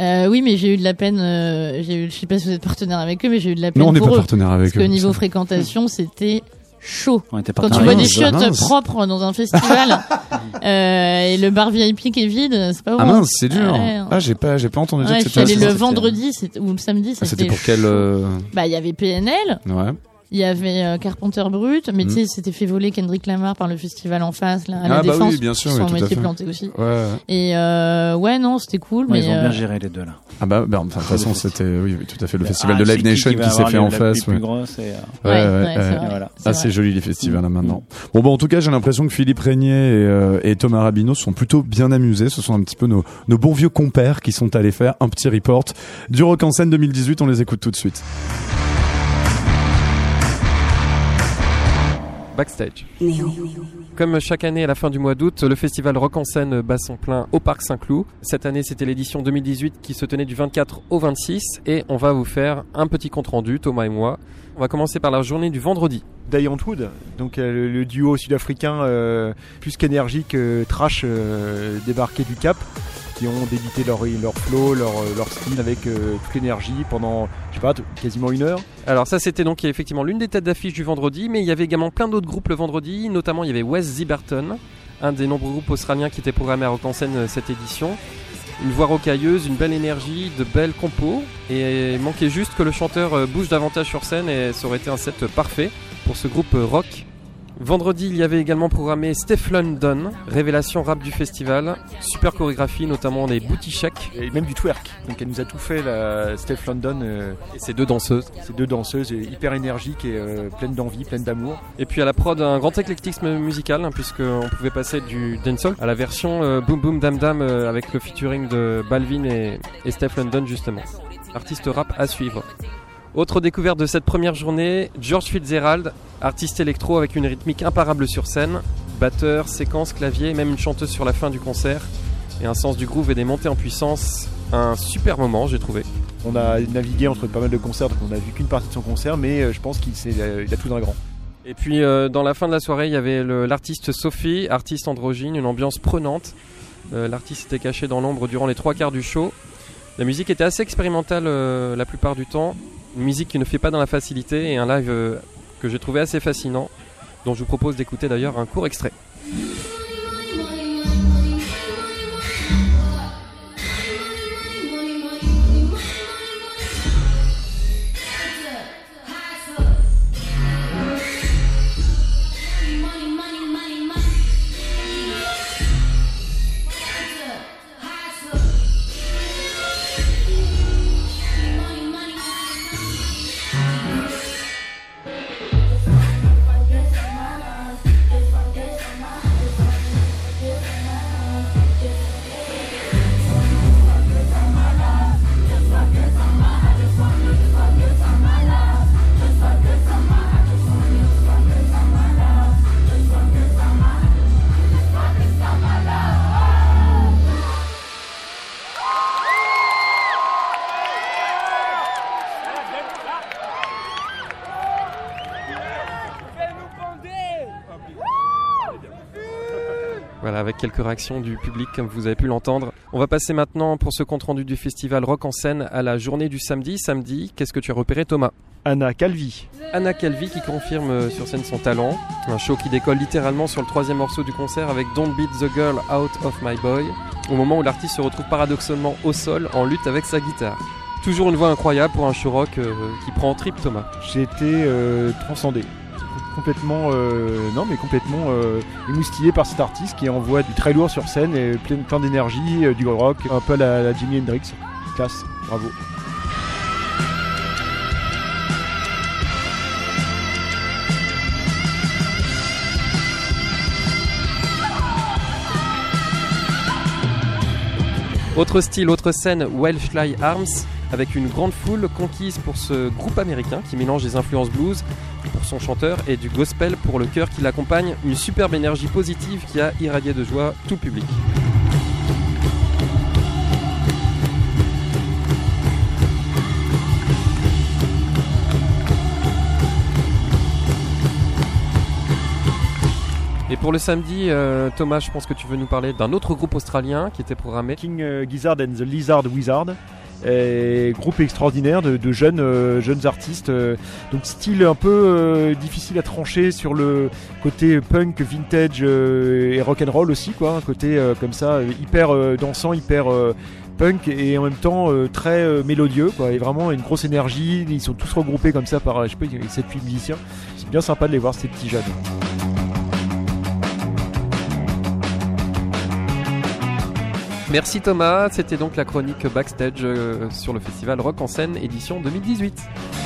Euh, oui, mais j'ai eu de la peine. euh, j'ai eu, je sais pas si vous êtes partenaire avec eux, mais j'ai eu de la peine Non, on n'est pas eux. partenaire Parce avec eux. niveau fréquentation, c'était chaud. On était Quand tu vois Ah, des chiottes mince. propres dans un festival euh, et le bar VIP qui est vide, c'est pas bon. Ah mince, c'est dur. Ouais. Ah, j'ai pas, j'ai pas entendu dire Ouais, que je c'était le vendredi ou le samedi, Ah, C'était c'était pour quel euh, Bah, il y avait PNL, Ouais. Il y avait euh, Carpenter Brut, mais tu sais, c'était fait voler Kendrick Lamar par le festival en face, là, à la Ah, bah Défense. oui, bien sûr, Ils oui, tout plantés aussi. Ouais. Et euh, ouais, non, c'était cool, Ouais, mais ils ont euh, bien géré les deux là. Ah bah, bah, enfin, de toute façon, c'était, oui, tout à fait le festival Ah, de Live Nation qui, s'est fait en la face. plus ouais. grosse et, euh, Ouais, ouais, c'est et vrai. voilà. c'est Ah, joli les festivals là Mm. maintenant. Bon, bah, en tout cas, j'ai l'impression que Philippe Régnier et, euh, et Thomas Rabineau sont plutôt bien amusés. Ce sont un petit peu nos, nos bons vieux compères qui sont allés faire un petit report du Rock en scène 2018. On les écoute tout de suite. Backstage. Comme chaque année à la fin du mois d'août, le festival Rock en scène bat son plein au Parc Saint-Cloud. Cette année, c'était l'édition 2018 qui se tenait du 24 au 26 et on va vous faire un petit compte rendu, Thomas et moi. On va commencer par la journée du vendredi. Diane Wood, donc euh, le, le duo sud-africain euh, plus qu'énergique, euh, trash euh, débarqué du Cap, qui ont débité leur, flow, leur, leur style avec euh, toute l'énergie pendant, je sais pas, quasiment une heure. Alors ça c'était donc effectivement l'une des têtes d'affiche du vendredi, mais il y avait également plein d'autres groupes le vendredi, notamment il y avait Wes Ziberton, un des nombreux groupes australiens qui était programmé à Rock en scène euh, cette édition. Une voix rocailleuse, une belle énergie, de belles compos, et il manquait juste que le chanteur euh, bouge davantage sur scène et ça aurait été un set parfait pour ce groupe rock. Vendredi, il y avait également programmé Steph London, révélation rap du festival, super chorégraphie, notamment des booty shakes, Et même du twerk. Donc elle nous a tout fait, la Steph London, euh, et ces deux danseuses. ces deux danseuses hyper énergiques et euh, pleines d'envie, pleines d'amour. Et puis à la prod, un grand éclectisme musical, hein, puisqu'on pouvait passer du dancehall à la version euh, Boom Boom Dam Dam euh, avec le featuring de Balvin et, et Steph London, justement. Artiste rap à suivre. Autre découverte de cette première journée, George Fitzgerald, artiste électro avec une rythmique imparable sur scène, batteur, séquence, clavier, même une chanteuse sur la fin du concert, et un sens du groove et des montées en puissance. Un super moment, j'ai trouvé. On a navigué entre pas mal de concerts, donc on a vu qu'une partie de son concert, mais euh, je pense qu'il a tout d'un grand. Et puis euh, dans la fin de la soirée, il y avait l'artiste Sophie, artiste androgyne, une ambiance prenante. Euh, l'artiste était caché dans l'ombre durant les trois quarts du show. La musique était assez expérimentale euh, la plupart du temps. Une musique qui ne fait pas dans la facilité et un live euh, que j'ai trouvé assez fascinant, dont je vous propose d'écouter d'ailleurs un court extrait. Quelques réactions du public, comme vous avez pu l'entendre. On va passer maintenant pour ce compte rendu du festival Rock en scène à la journée du samedi. Samedi, qu'est-ce que tu as repéré, Thomas? Anna Calvi. Anna Calvi qui confirme euh, sur scène son talent. Un show qui décolle littéralement sur le troisième morceau du concert avec Don't Beat the Girl Out of My Boy, au moment où l'artiste se retrouve paradoxalement au sol en lutte avec sa guitare. Toujours une voix incroyable pour un show rock euh, qui prend en trip Thomas. J'ai été euh, transcendé. Complètement, euh, non mais complètement euh, émoustillé par cet artiste qui envoie du très lourd sur scène et plein, plein d'énergie, euh, du rock, un peu à la, la Jimi Hendrix. Classe, bravo. Autre style, autre scène, Welshly Arms, avec une grande foule conquise pour ce groupe américain qui mélange des influences blues pour son chanteur et du gospel pour le chœur qui l'accompagne. Une superbe énergie positive qui a irradié de joie tout le public. Et pour le samedi, euh, Thomas, je pense que tu veux nous parler d'un autre groupe australien qui était programmé. King euh, Gizzard and the Lizard Wizard. Et groupe extraordinaire de, jeunes, euh, jeunes artistes. euh, donc style un peu euh, difficile à trancher sur le côté punk, vintage euh, et rock and roll aussi quoi. Un côté euh, comme ça euh, hyper euh, dansant, hyper euh, punk et en même temps euh, très euh, mélodieux quoi. Et vraiment une grosse énergie. Ils sont tous regroupés comme ça par euh, je sais pas 7-8 musiciens. C'est bien sympa de les voir ces petits jeunes. Merci Thomas, c'était donc la chronique backstage euh, sur le festival Rock en scène édition 2018.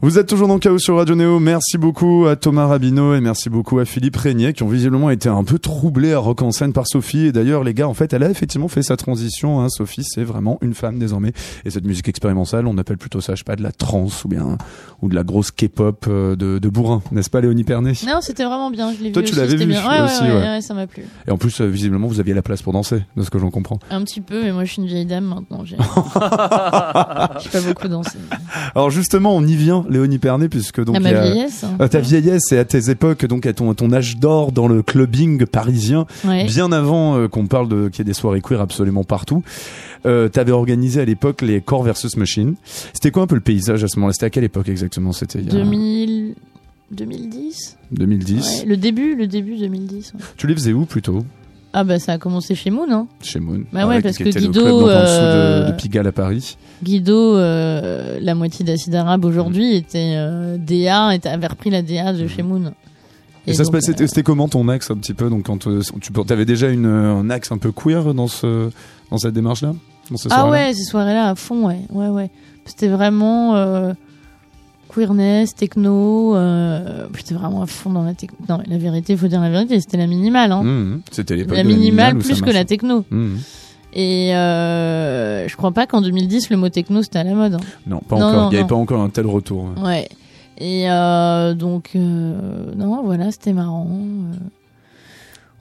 Vous êtes toujours dans Chaos sur Radio Néo. Merci beaucoup à Thomas Rabineau et merci beaucoup à Philippe Régnier qui ont visiblement été un peu troublés à Rock en scène par Sophie. Et d'ailleurs, les gars, en fait, elle a effectivement fait sa transition. Hein. Sophie, c'est vraiment une femme désormais. Et cette musique expérimentale, on appelle plutôt ça, je sais pas, de la trance ou bien ou de la grosse K-pop euh, de, de bourrin, n'est-ce pas, Léonie Pernet? Non, c'était vraiment bien. Je l'ai Toi, vu tu l'avais vu bien. Ouais, aussi, ouais, ouais, ouais. ouais, ça m'a plu. Et en plus, euh, visiblement, vous aviez la place pour danser, de ce que j'en comprends. Un petit peu, mais moi je suis une vieille dame maintenant. J'ai pas beaucoup dansé. Alors justement, on y vient, Léonie Pernet, puisque donc à il ma vieillesse. hein. à ta vieillesse et à tes époques, donc à ton, à ton âge d'or dans le clubbing parisien, Ouais. bien avant euh, qu'on parle de qu'il y ait des soirées queer absolument partout. Euh, T'avais organisé à l'époque les Core versus Machine. C'était quoi un peu le paysage à ce moment-là? C'était à quelle époque exactement? C'était il y a 2000... 2010 2010. Ouais, Le début, le début 2010. ouais. Tu les faisais où plutôt? Ah bah ça a commencé chez Moon, hein. Chez Moon. Bah ouais, parce que Guido, club donc en euh, de, de Pigalle à Paris. Guido, euh, la moitié d'Acide Arabe aujourd'hui, était euh, DA, était, avait repris la DA de chez Moon. Et, ça se passait, euh, c'était comment ton axe un petit peu Donc quand euh, tu avais déjà une, un axe un peu queer dans ce dans cette démarche-là, Ah ouais, ces soirées-là à fond, ouais, ouais, ouais. C'était vraiment euh, queerness, techno. Euh, J'étais vraiment à fond dans la techno. Non, la vérité, il faut dire la vérité, c'était la minimale. Hein. Mmh, C'était l'époque la de minimale plus que la techno. Mmh. Et euh, je crois pas qu'en 2010 le mot techno c'était à la mode. hein. Non, pas Non, encore. non, Il n'y avait pas encore un tel retour. ouais. Et euh, donc euh, non, voilà, c'était marrant. euh.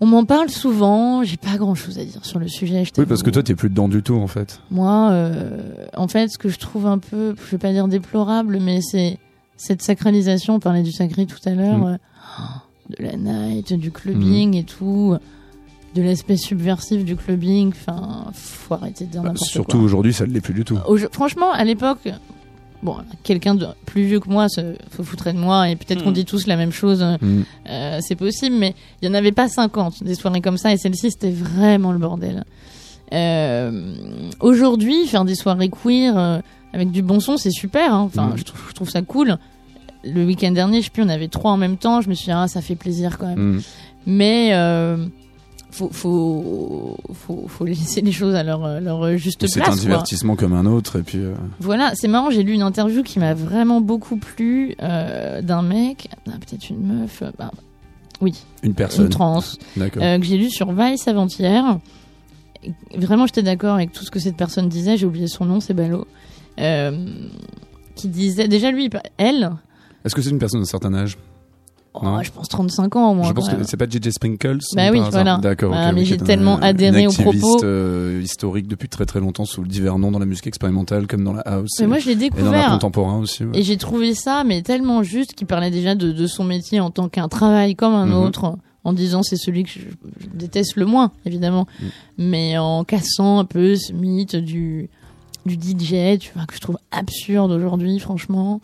On m'en parle souvent. J'ai pas grand chose à dire sur le sujet. je Oui, parce que toi, t'es plus dedans du tout, en fait. Moi, euh, en fait, ce que je trouve un peu, je vais pas dire déplorable, mais c'est cette sacralisation. On parlait du sacré tout à l'heure, Mm. euh, de la night, du clubbing et tout, de l'aspect subversif du clubbing. Enfin, faut arrêter de dire Bah, n'importe surtout aujourd'hui, ça ne l'est plus du tout. Franchement, à l'époque, bon, quelqu'un de plus vieux que moi se se foutrait de moi et peut-être qu'on dit tous la même chose. euh, Mm. euh, c'est possible, mais il y en avait pas 50 des soirées comme ça et celle-ci c'était vraiment le bordel. Euh, Aujourd'hui, faire des soirées queer euh, avec du bon son, c'est super. hein. Enfin, Mm. je, trouve, je trouve ça cool. Le week-end dernier, je sais plus, on avait trois en même temps. Je me suis dit, ah, ça fait plaisir quand même. Mm. Mais euh, faut, faut, faut, faut laisser les choses à leur, leur juste C'est place. un quoi. divertissement comme un autre, et puis. euh, Voilà, c'est marrant, j'ai lu une interview qui m'a vraiment beaucoup plu euh, d'un mec, ah, peut-être une meuf, bah, oui, une personne. une trans, que j'ai lu sur Vice avant-hier. Vraiment, j'étais d'accord avec tout ce que cette personne disait, j'ai oublié son nom, c'est ballot. Euh, qui disait, déjà lui, elle, Est-ce que c'est une personne d'un certain âge? Oh, je pense 35 ans au moins. Je pense que c'est pas JJ Sprinkles Bah oui, voilà. D'accord. Ok, mais oui, j'ai un- tellement adhéré aux propos. euh, historique depuis très très longtemps sous divers noms dans la musique expérimentale comme dans la house. Mais moi, je l'ai et dans la découvert. contemporain aussi. ouais. Et j'ai trouvé ça, mais tellement juste qu'il parlait déjà de, de son métier en tant qu'un travail comme un Mhm. autre, en disant c'est celui que je, je déteste le moins, évidemment, Mm. mais en cassant un peu ce mythe du du DJ, tu vois, que je trouve absurde aujourd'hui, franchement.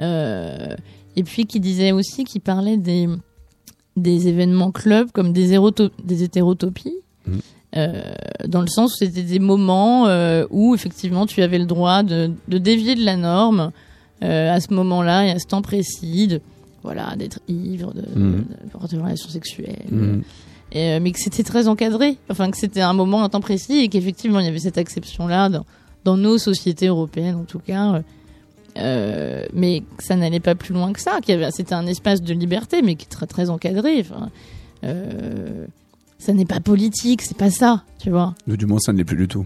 Euh, et puis qui disait aussi qu'il parlait des des événements clubs comme des, éroto- des hétérotopies. Mhm. Euh, dans le sens où c'était des moments euh, où effectivement tu avais le droit de, de dévier de la norme euh, à ce moment-là et à ce temps précis, de, voilà, d'être ivre, de, Mhm. de relations sexuelles, et, euh, mais que c'était très encadré, enfin que c'était un moment, un temps précis, et qu'effectivement il y avait cette exception-là dans, dans nos sociétés européennes en tout cas, euh, euh, mais que ça n'allait pas plus loin que ça, qu'il c'était un espace de liberté, mais qui est très très encadré. Enfin, euh, ça n'est pas politique, c'est pas ça, tu vois. Du moins, ça ne l'est plus du tout.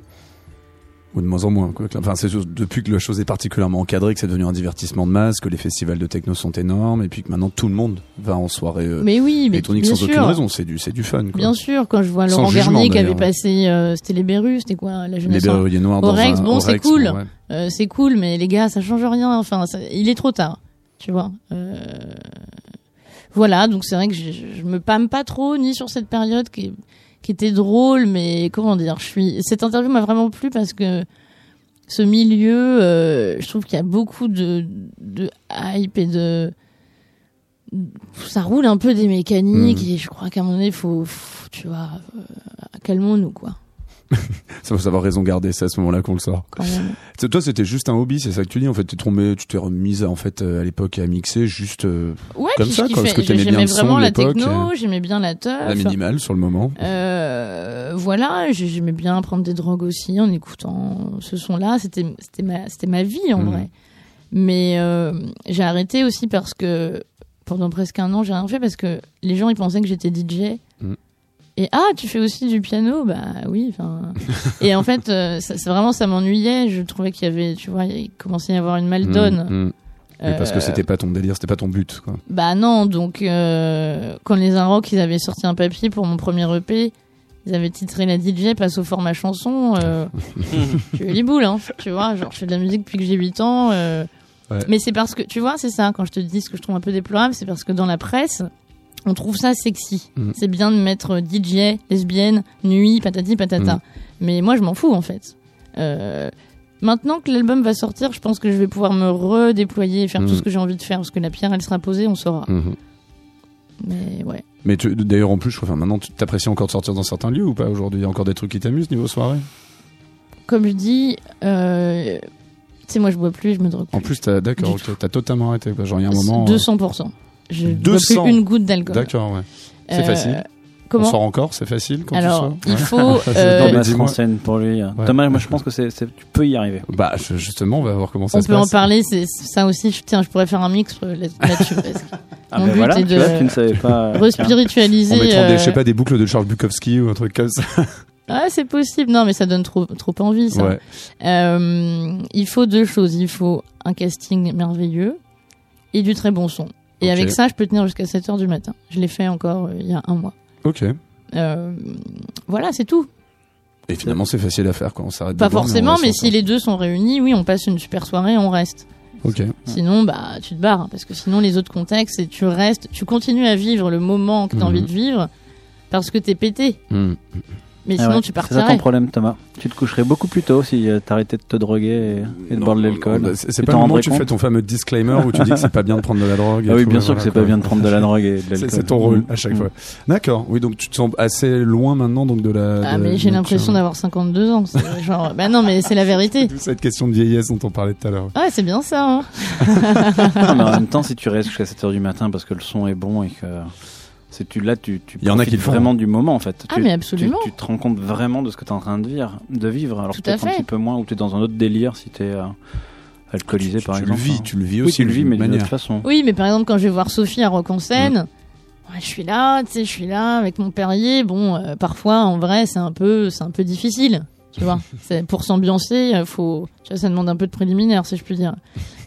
Ou de moins en moins. Quoi. Enfin, c'est depuis que la chose est particulièrement encadrée, que c'est devenu un divertissement de masse, que les festivals de techno sont énormes, et puis que maintenant tout le monde va en soirée euh, mais oui, mais électronique bien sans aucune raison. C'est du, c'est du fun. Quoi. Bien sûr, quand je vois Laurent Garnier qui avait passé, euh, c'était les Berus, c'était quoi, la Les jeunesse en- berruriers noirs Au dans un, bon, c'est cool. ouais. Euh, c'est cool, mais les gars, ça change rien. Enfin, ça- il est trop tard, tu vois. Euh, voilà, donc c'est vrai que je, je me pâme pas trop ni sur cette période qui, qui était drôle, mais comment dire, je suis. Cette interview m'a vraiment plu parce que ce milieu, euh, je trouve qu'il y a beaucoup de, de hype et de ça roule un peu des mécaniques Mhm. et je crois qu'à un moment donné, faut, faut- tu vois, euh, calmons-nous quoi. Ça faut savoir raison garder, c'est à ce moment-là qu'on le sort. Quand même. C'est- Toi, c'était juste un hobby, c'est ça que tu dis. En fait, t'es tombé, tu t'es remise en fait euh, à l'époque à mixer juste euh, Ouais, Comme ça, quoi, parce que t'aimais bien le son vraiment la techno, j'aimais bien la teuf. la minimale sur le moment. Euh, voilà, j'ai- j'aimais bien prendre des drogues aussi en écoutant ce son-là. C'était c'était ma c'était ma vie en Mhm. vrai. Mais euh, j'ai arrêté aussi parce que pendant presque un an j'ai rien fait parce que les gens ils pensaient que j'étais DJ. Et ah, tu fais aussi du piano? Bah oui. Enfin. et en fait, euh, ça, vraiment ça m'ennuyait. Je trouvais qu'il y avait, tu vois, il commençait à y avoir une maldonne. Mm, mm. Oui, parce que Euh, c'était pas ton délire, c'était pas ton but. Quoi. bah non, donc euh, quand les Inrocks ils avaient sorti un papier pour mon premier EP, ils avaient titré la DJ passe au format chanson. Euh, j'ai eu les boules, hein, tu vois. Genre je fais de la musique depuis que j'ai 8 ans. euh, Ouais. Mais c'est parce que, tu vois, c'est ça, quand je te dis ce que je trouve un peu déplorable, c'est parce que dans la presse, on trouve ça sexy. Mhm. C'est bien de mettre DJ, lesbienne, nuit, patati patata. Mhm. Mais moi je m'en fous en fait. Euh, Maintenant que l'album va sortir, je pense que je vais pouvoir me redéployer et faire tout ce que j'ai envie de faire parce que la pierre elle sera posée, on saura. Mhm. Mais ouais. Mais d'ailleurs, en plus, je crois, enfin, maintenant, tu t'apprécies encore de sortir dans certains lieux ou pas aujourd'hui? Il y a encore des trucs qui t'amusent niveau soirée? Comme je dis, euh, tu sais, moi je bois plus, je me drogue plus. En plus, t'as, d'accord, Du ok, t'as totalement arrêté. Genre, il y a un moment. euh, 200%. Je ne bois 200. plus une goutte d'alcool. D'accord, ouais. C'est Euh, facile. Comment On sort encore, c'est facile quand Alors, tu il sors faut. Ouais. euh, Non, mais pour lui. Ouais. Thomas, moi je pense que c'est, tu peux y arriver. Bah, justement, on va voir comment ça on se peut en passe. parler, c'est ça aussi. je- Tiens, je pourrais faire un mix euh, là- là-dessus. parce que Ah Mon ben but voilà, est de vois, tu ne savais pas. tiens. Respiritualiser. En mettant des, euh, je sais pas, des boucles de Charles Bukowski ou un truc comme ça. Ah, c'est possible. Non, mais ça donne trop, trop envie, ça. Ouais. Euh, il faut deux choses. Il faut un casting merveilleux et du très bon son. Et avec ça, je peux tenir jusqu'à 7 heures du matin. Je l'ai fait encore euh, il y a un mois. Ok. Euh, voilà, c'est tout. Et finalement, c'est facile à faire quand on s'arrête. Pas dedans, forcément, mais si les deux sont réunis, oui, on passe une super soirée, on reste. Ok. Sinon, bah, tu te barres, hein, parce que sinon, les autres contextes, et tu restes, tu continues à vivre le moment que tu as Mhm. envie de vivre, parce que t'es pété. Hmm. Mais Ah sinon, ouais, tu C'est ça ton partirais. problème, Thomas. Tu te coucherais beaucoup plus tôt si euh, t'arrêtais de te droguer et, et de boire de l'alcool. C'est pas le moment où tu compte fais ton fameux disclaimer où tu dis que c'est pas bien de prendre de la drogue. Ah oui, tout, bien sûr voilà, que c'est pas bien de prendre de la drogue et de l'alcool. C'est ton rôle à chaque Mm. fois. D'accord. Oui, donc tu te sens assez loin maintenant donc de la. Ah, de mais j'ai l'impression d'avoir 52 ans. c'est Genre, bah non, mais c'est la vérité. Cette question de vieillesse dont on parlait tout à l'heure. Ouais, c'est bien ça, hein. Non, mais en même temps, si tu restes jusqu'à 7h du matin parce que le son est bon et que c'est tu là tu tu Il y en a qui le font, vraiment hein. du moment en fait. Ah, Tu- mais absolument. Tu, tu te rends compte vraiment de ce que tu es en train de vivre, de vivre. Alors Tout à peut-être un petit peu moins ou tu es dans un autre délire si tu es alcoolisé tu, par tu exemple. le vis, hein. tu le vis Oui, aussi. tu le vis, mais d'une autre façon. Oui, mais par exemple, quand je vais voir Sophie à Rock en scène, ouais, je suis là, tu sais, je suis là avec mon Perrier. Bon, euh, parfois, en vrai, c'est un peu, c'est un peu difficile. Tu vois, c'est pour s'ambiancer, euh, faut, tu vois, ça demande un peu de préliminaire, si je puis dire.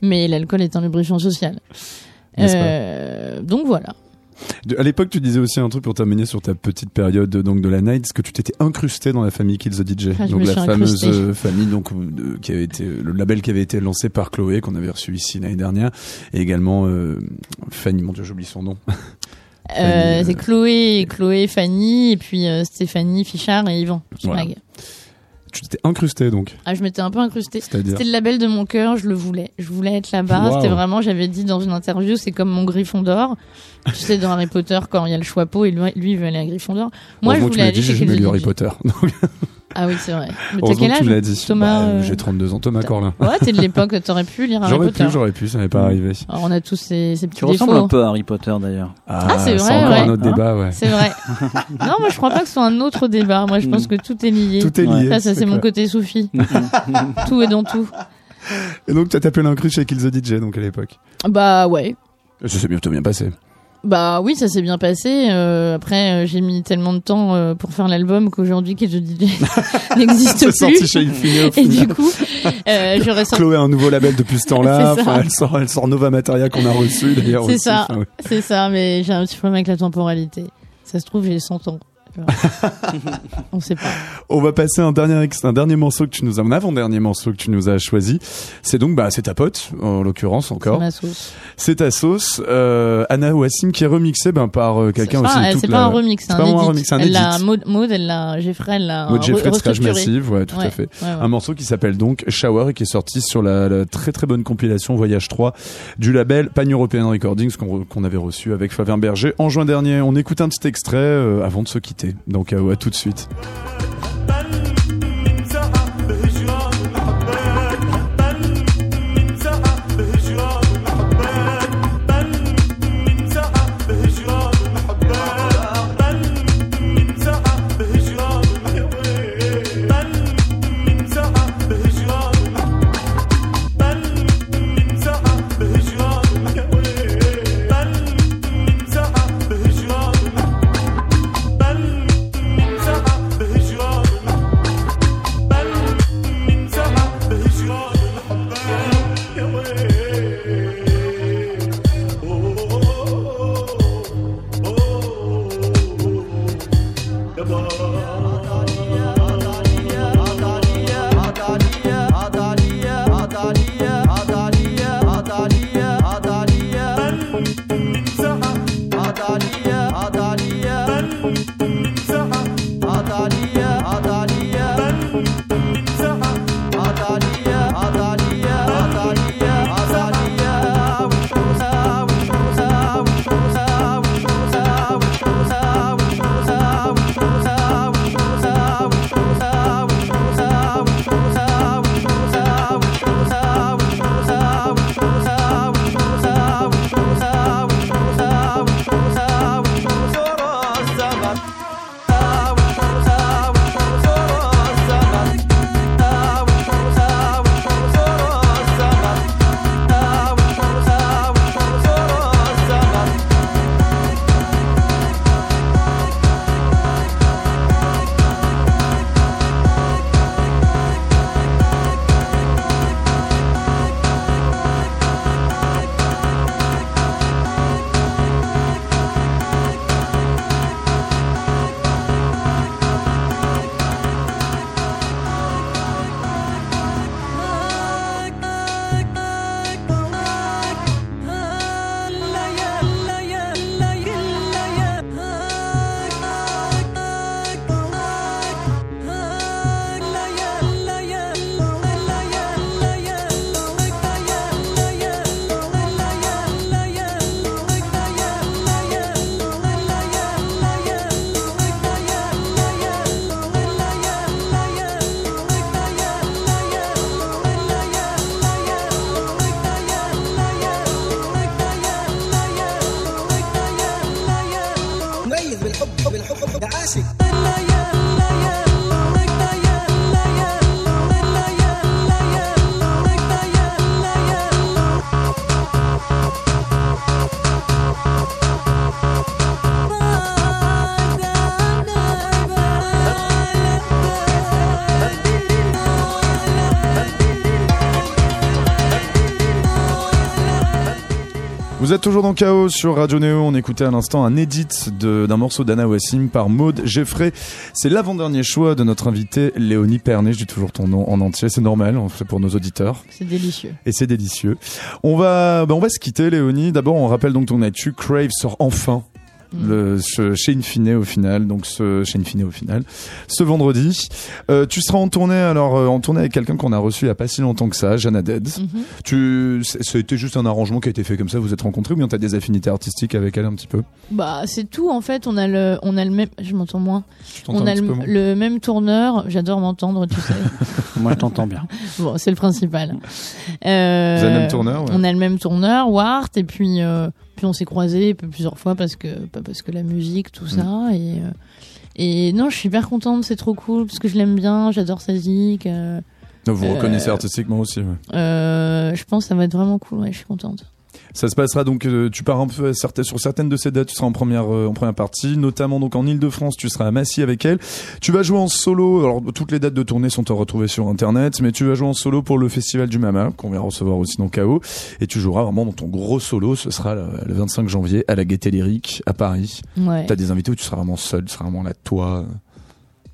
Mais l'alcool est un lubrifiant social. Euh, donc voilà. À l'époque, tu disais aussi un truc pour terminer sur ta petite période donc de la night, c'est que tu t'étais incrusté dans la famille Kills the DJ, Ah, donc la fameuse incrustée. euh, famille donc euh, qui avait été le label qui avait été lancé par Chloé qu'on avait reçu ici l'année dernière, et également euh, Fanny, mon Dieu, j'oublie son nom. Euh, c'est Chloé, Chloé, Fanny, et puis Stéphanie, Fichard et Yvan Voilà. Tu t'étais incrusté donc, Ah, je m'étais un peu c'est-à-dire. C'était le label de mon cœur, je le voulais. Je voulais être là-bas. Wow. C'était vraiment, j'avais dit dans une interview, c'est comme mon Griffon d'or. tu sais, dans Harry Potter, quand il y a le choix pot et lui, lui, il veut aller à Griffon d'or. Moi, je voulais aller dit, chez the Harry. Potter. Ah oui, c'est vrai. Mais t'as quel que tu âge me l'as dit. Thomas, Bah, euh, J'ai 32 ans, Thomas Corlin. Ouais, t'es de l'époque, t'aurais pu lire Harry J'aurais Potter. pu, j'aurais pu, ça n'est pas arrivé. Alors, on a tous ces, ces petits Tu ressembles défauts. un peu à Harry Potter d'ailleurs. Ah, c'est vrai, encore ouais. un autre Hein débat, ouais. C'est vrai. non, moi, je crois pas que ce soit un autre débat. Moi, je pense que tout est lié. Tout est lié. Ça, ça c'est mon côté soufi. tout est dans tout. Et donc, tu as tapé l'incruste chez Kill the DJ, donc à l'époque. Bah ouais. Ça s'est bientôt bien passé. Bah oui, ça s'est bien passé. Euh, après, euh, j'ai mis tellement de temps euh, pour faire l'album qu'aujourd'hui, Kid the DJ n'existe C'est sorti plus. chez Infinity. au Et du coup, euh, j'aurais sorti. Chloé a un nouveau label depuis ce temps-là. Enfin, elle sort, elle sort Nova Materia qu'on a reçu d'ailleurs. C'est ça. Enfin, ouais. C'est ça, mais j'ai un petit problème avec la temporalité. Ça se trouve, j'ai 100 ans. On sait pas. On va passer un dernier un dernier morceau que tu nous as, un avant-dernier morceau que tu nous as choisi. C'est donc, bah, c'est ta pote, en l'occurrence C'est encore. ma sauce. C'est ta sauce, euh, Anna Wassim qui est remixée, ben, par euh, quelqu'un C'est aussi. c'est la- pas un remix, c'est c'est un un remix, c'est un elle l'a. Maud, Maud, elle l'a, Jeffrey, elle l'a Maud Jeffrey de. Massive, ouais, tout Ouais, à fait. ouais, ouais. Un morceau qui s'appelle donc Shower et qui est sorti sur la, la très très bonne compilation Voyage 3 du label Pan European Recordings qu'on avait reçu avec Flavien Berger en juin dernier. On écoute un petit extrait euh, avant de se quitter. Donc à, tout de suite. Vous êtes toujours dans Chaos sur Radio Néo. On écoutait à l'instant un edit d'un morceau d'Anna Wassim par Maude Geffrey. C'est l'avant-dernier choix de notre invité Léonie Pernet. Je dis toujours ton nom en entier. C'est normal. On fait pour nos auditeurs. C'est délicieux. Et c'est délicieux. On va, bah, on va se quitter, Léonie. D'abord, on rappelle donc ton actu. Crave sort enfin le, ce, chez Infine au final, donc ce, chez Infine au final, ce vendredi. Euh, tu seras en tournée, alors euh, en tournée avec quelqu'un qu'on a reçu il y a pas si longtemps que ça, Jana Dead. Mhm. Tu, c'est- c'était juste un arrangement qui a été fait comme ça, vous êtes rencontrés ou bien t'as des affinités artistiques avec elle un petit peu? Bah, c'est tout en fait. On a le, on a le même. Je m'entends moins. Tu On a le, peu moins? le même tourneur. J'adore m'entendre, tu sais. Moi, je t'entends bien. bon, c'est le principal. Euh, Vous avez le même tourneur, ouais. On a le même tourneur, Wart, et puis euh, puis on s'est croisés plusieurs fois parce que pas parce que la musique, tout ça, et euh, et non, je suis hyper contente. C'est trop cool parce que je l'aime bien. J'adore sa zik. euh, Vous Euh, reconnaissez artistiquement aussi. ouais. euh, je pense que ça va être vraiment cool. Ouais, je suis contente. Ça se passera donc, euh, tu pars un peu certaines- sur certaines de ces dates, tu seras en première, euh, en première partie, notamment donc en Ile-de-France, tu seras à Massy avec elle. Tu vas jouer en solo, alors toutes les dates de tournée sont à retrouver sur internet, mais tu vas jouer en solo pour le Festival du Mama, qu'on vient recevoir aussi dans KO, et tu joueras vraiment dans ton gros solo, ce sera le, le 25 janvier à la Gaîté Lyrique à Paris. Ouais. T'as des invités où tu seras vraiment seul, tu seras vraiment là toi.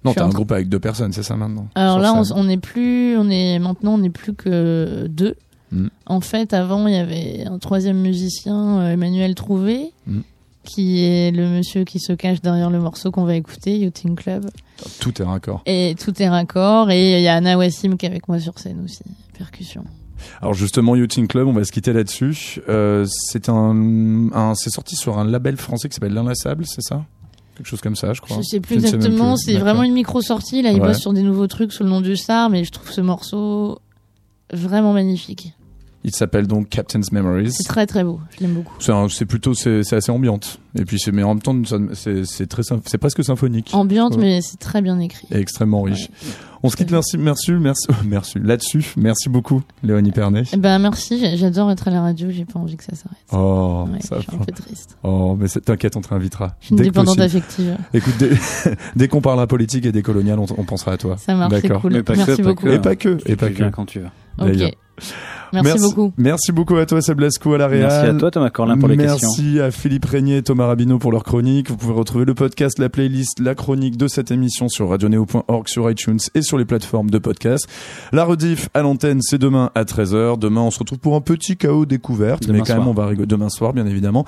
Non, t'as un groupe avec deux personnes, c'est ça maintenant Alors là, on, on n'est plus, on est maintenant, on n'est plus que deux. Mm. En fait, avant, il y avait un troisième musicien, euh, Emmanuel Trouvé, Mm. qui est le monsieur qui se cache derrière le morceau qu'on va écouter, Yachting Club. Tout est raccord. Et tout est raccord. Et il y a Anna Wassim qui est avec moi sur scène aussi, percussion. Alors justement, Yachting Club, on va se quitter là-dessus. Euh, c'est un, un c'est sorti sur un label français qui s'appelle L'Inlassable, c'est ça? Quelque chose comme ça, je crois. Je sais plus Je exactement, c'est vraiment une micro-sortie. Là, il Ouais. bosse sur des nouveaux trucs sous le nom du Star, mais je trouve ce morceau vraiment magnifique. Il s'appelle donc Captain's Memories. C'est très très beau, je l'aime beaucoup. C'est plutôt c'est c'est assez ambiante. Et puis c'est mais en même temps c'est c'est très c'est presque symphonique. Ambiante, Ouais. mais c'est très bien écrit. Et extrêmement riche. On se quitte merci merci merci merci là-dessus. Merci beaucoup Léonie Pernet. Eh ben merci, j'adore être à la radio, j'ai pas envie que ça s'arrête. Oh, Ouais, ça je suis un peu triste. Oh, mais t'inquiète, on te réinvitera. Je suis une dépendante affective. Écoute, dès, dès qu'on parlera politique et des coloniales, on, on pensera à toi. Ça marche, c'est cool. Mais pas Merci que, pas beaucoup. que. Et pas que, et pas que. quand tu veux. Ok. Merci, beaucoup. Merci beaucoup à toi, Seb Lascaux à la Réal. Merci à toi, Thomas Corlin, pour les Merci questions. à Philippe Régnier et Thomas Rabineau pour leur chronique. Vous pouvez retrouver le podcast, la playlist, la chronique de cette émission sur radioneo.org, sur iTunes et sur les plateformes de podcast. La rediff à l'antenne, c'est demain à 13h. Demain, on se retrouve pour un petit chaos découverte, Demain mais quand soir. même, on va rigoler demain soir, bien évidemment.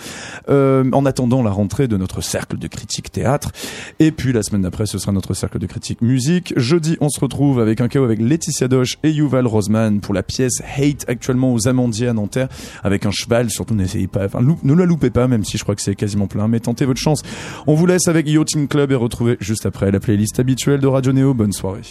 Euh, en attendant la rentrée de notre cercle de critique théâtre. Et puis, la semaine d'après, ce sera notre cercle de critique musique. Jeudi, on se retrouve avec un chaos avec Laetitia Doche et Yuval Rosman pour la pièce Hate, actuellement aux Amandiers à Nanterre, avec un cheval. Surtout, n'essayez pas, enfin, ne la loupez pas, même si je crois que c'est quasiment plein, mais tentez votre chance. On vous laisse avec Yachting Club et retrouvez juste après la playlist habituelle de Radio Néo. Bonne soirée.